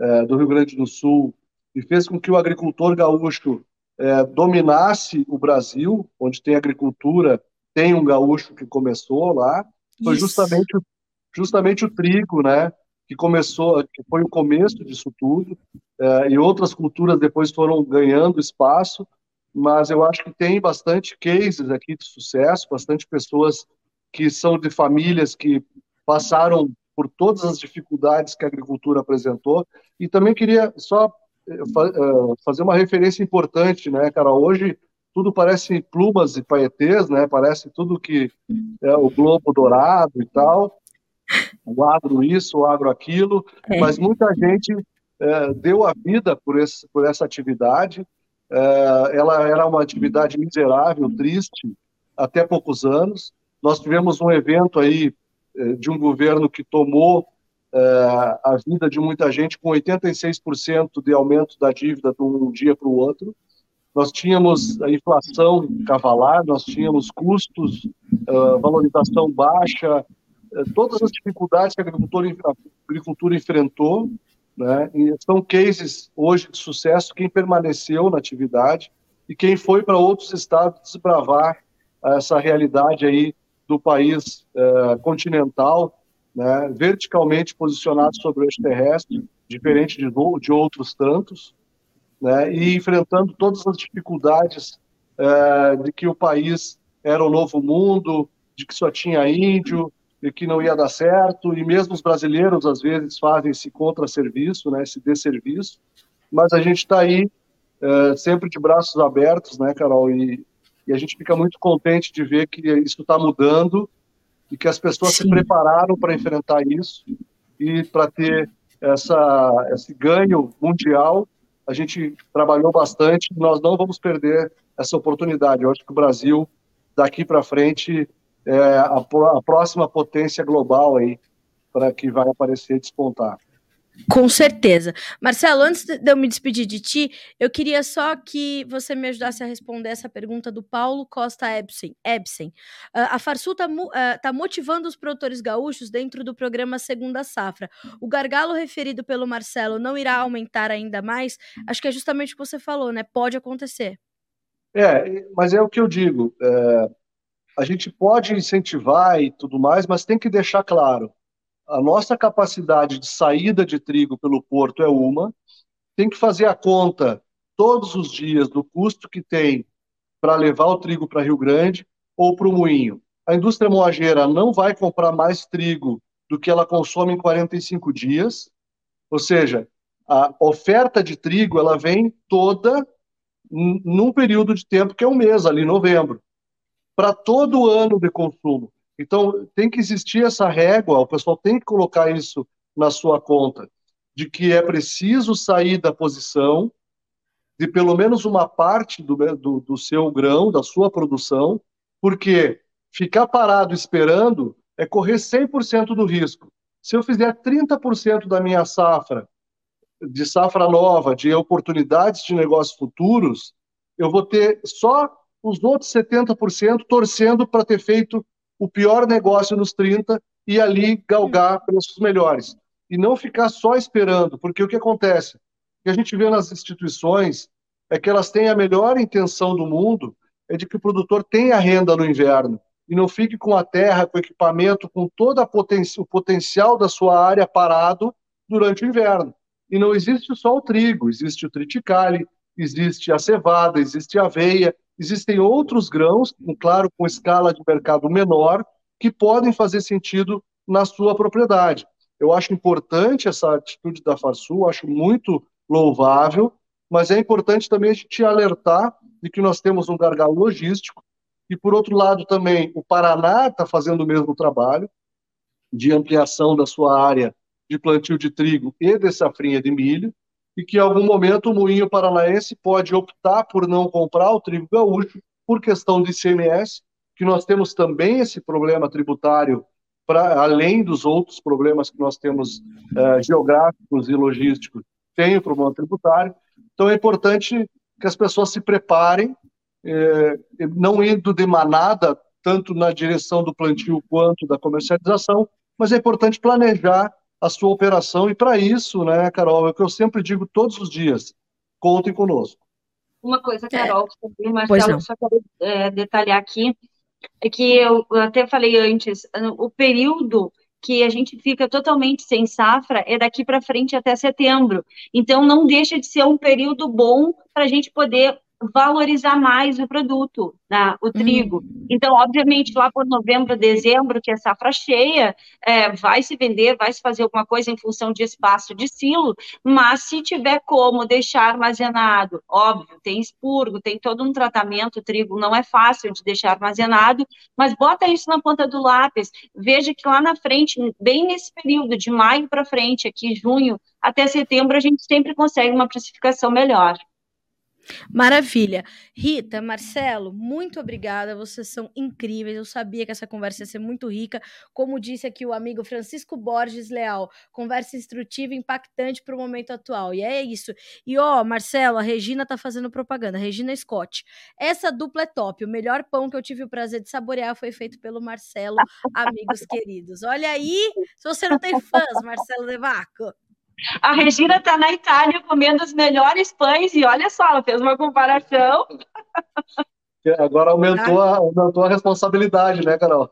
é, do Rio Grande do Sul e fez com que o agricultor gaúcho é, dominasse o Brasil, onde tem agricultura, tem um gaúcho que começou lá, foi justamente, justamente o trigo, né? que começou, que foi o começo disso tudo, é, e outras culturas depois foram ganhando espaço, mas eu acho que tem bastante cases aqui de sucesso, bastante pessoas que são de famílias que passaram por todas as dificuldades que a agricultura apresentou. E também queria só fazer uma referência importante, né, cara? Hoje tudo parece plumas e paetês, né? Parece tudo que é o globo dourado e tal, o agro isso, o agro aquilo, é. mas muita gente é, deu a vida por, esse, por essa atividade. É, ela era uma atividade miserável, triste, até poucos anos. Nós tivemos um evento aí de um governo que tomou é, a vida de muita gente com 86% de aumento da dívida de um dia para o outro nós tínhamos a inflação cavalar, nós tínhamos custos, uh, valorização baixa, uh, todas as dificuldades que a agricultura, a agricultura enfrentou, né? E são cases hoje de sucesso quem permaneceu na atividade e quem foi para outros estados desbravar essa realidade aí do país uh, continental, né? verticalmente posicionado sobre o eixo terrestre, diferente de, de outros tantos, né, e enfrentando todas as dificuldades é, de que o país era o novo mundo, de que só tinha índio, e que não ia dar certo, e mesmo os brasileiros às vezes fazem esse contra-serviço, né, esse desserviço, mas a gente está aí é, sempre de braços abertos, né, Carol, e, e, a gente fica muito contente de ver que isso está mudando e que as pessoas Sim. se prepararam para enfrentar isso e para ter essa, esse ganho mundial a gente trabalhou bastante, nós não vamos perder essa oportunidade. Eu acho que o Brasil, daqui para frente, é a, a próxima potência global aí para que vai aparecer despontar. Com certeza. Marcelo, antes de eu me despedir de ti, eu queria só que você me ajudasse a responder essa pergunta do Paulo Costa Ebsen. Ebsen. Uh, a Farsul está uh, tá motivando os produtores gaúchos dentro do programa Segunda Safra. O gargalo referido pelo Marcelo não irá aumentar ainda mais? Acho que é justamente o que você falou, né? Pode acontecer. É, mas é o que eu digo. É, a gente pode incentivar e tudo mais, mas tem que deixar claro a nossa capacidade de saída de trigo pelo porto é uma, tem que fazer a conta todos os dias do custo que tem para levar o trigo para Rio Grande ou para o moinho. A indústria moageira não vai comprar mais trigo do que ela consome em 45 dias, ou seja, a oferta de trigo ela vem toda num período de tempo que é um mês, ali novembro, para todo o ano de consumo. Então, tem que existir essa régua, o pessoal tem que colocar isso na sua conta, de que é preciso sair da posição de pelo menos uma parte do, do, do seu grão, da sua produção, porque ficar parado esperando é correr 100% do risco. Se eu fizer 30% da minha safra, de safra nova, de oportunidades de negócios futuros, eu vou ter só os outros 70% torcendo para ter feito o pior negócio nos 30 e ali galgar preços melhores. E não ficar só esperando, porque o que acontece? O que a gente vê nas instituições é que elas têm a melhor intenção do mundo, é de que o produtor tenha renda no inverno e não fique com a terra, com o equipamento, com todo o potencial da sua área parado durante o inverno. E não existe só o trigo, existe o triticale, existe a cevada, existe a aveia, Existem outros grãos, claro, com escala de mercado menor, que podem fazer sentido na sua propriedade. Eu acho importante essa atitude da Farsul, acho muito louvável, mas é importante também a gente alertar de que nós temos um gargalo logístico e, por outro lado, também o Paraná está fazendo o mesmo trabalho de ampliação da sua área de plantio de trigo e de safrinha de milho, e que em algum momento o moinho paranaense pode optar por não comprar o trigo gaúcho por questão de ICMS, que nós temos também esse problema tributário para além dos outros problemas que nós temos uh, geográficos e logísticos, tem o problema tributário. Então é importante que as pessoas se preparem, eh, não indo de manada tanto na direção do plantio quanto da comercialização, mas é importante planejar a sua operação. E para isso, né, Carol, é o que eu sempre digo todos os dias: contem conosco. Uma coisa, Carol, é. Marcelo, só quero é, detalhar aqui, é que eu até falei antes, o período que a gente fica totalmente sem safra é daqui para frente até setembro. Então, não deixa de ser um período bom para a gente poder valorizar mais o produto, né, o trigo. Uhum. Então, obviamente, lá por novembro, dezembro, que é safra cheia, é, vai se vender, vai se fazer alguma coisa em função de espaço de silo, mas se tiver como deixar armazenado, óbvio, tem expurgo, tem todo um tratamento, o trigo não é fácil de deixar armazenado, mas bota isso na ponta do lápis, veja que lá na frente, bem nesse período, de maio para frente, aqui junho até setembro, a gente sempre consegue uma precificação melhor. Maravilha. Rita, Marcelo, muito obrigada. Vocês são incríveis. Eu sabia que essa conversa ia ser muito rica. Como disse aqui o amigo Francisco Borges Leal, conversa instrutiva e impactante para o momento atual. E é isso. E ó, Marcelo, a Regina tá fazendo propaganda. Regina Scott. Essa dupla é top. O melhor pão que eu tive o prazer de saborear foi feito pelo Marcelo, amigos queridos. Olha aí, se você não tem fãs, Marcelo Devaco. A Regina está na Itália comendo os melhores pães e olha só, ela fez uma comparação. Agora aumentou a, aumentou a responsabilidade, né, Carol?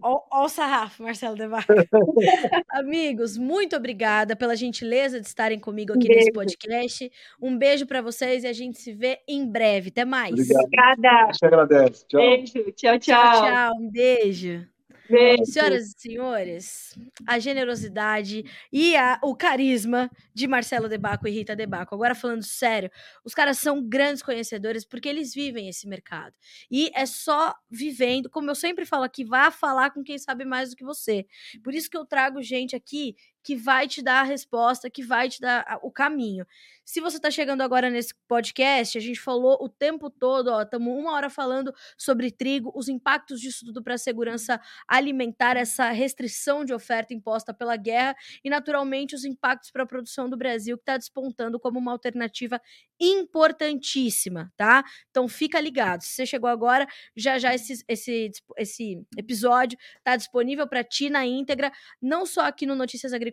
Olha o sarrafo, Marcelo Devar. Amigos, muito obrigada pela gentileza de estarem comigo aqui nesse podcast. Um beijo para vocês e a gente se vê em breve. Até mais. Obrigada. A gente agradece. Tchau. Beijo. Tchau, tchau. Tchau, tchau. Um beijo. Beijo. Senhoras e senhores, a generosidade e a, o carisma de Marcelo Debaco e Rita Debaco. Agora falando sério, os caras são grandes conhecedores porque eles vivem esse mercado. E é só vivendo, como eu sempre falo aqui, vá falar com quem sabe mais do que você. Por isso que eu trago gente aqui que vai te dar a resposta, que vai te dar o caminho. Se você está chegando agora nesse podcast, a gente falou o tempo todo, ó, estamos uma hora falando sobre trigo, os impactos disso tudo para a segurança alimentar, essa restrição de oferta imposta pela guerra e, naturalmente, os impactos para a produção do Brasil, que está despontando como uma alternativa importantíssima, tá? Então fica ligado. Se você chegou agora, já já esse, esse, esse episódio está disponível para ti na íntegra, não só aqui no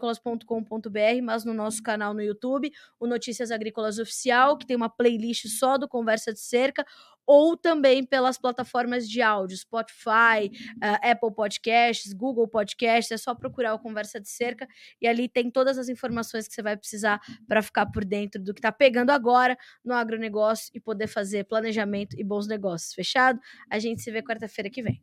noticiasagricolas.com.br, mas no nosso canal no YouTube, o Notícias Agrícolas Oficial, que tem uma playlist só do Conversa de Cerca, ou também pelas plataformas de áudio, Spotify, uh, Apple Podcasts, Google Podcasts, é só procurar o Conversa de Cerca e ali tem todas as informações que você vai precisar para ficar por dentro do que está pegando agora no agronegócio e poder fazer planejamento e bons negócios. Fechado? A gente se vê quarta-feira que vem.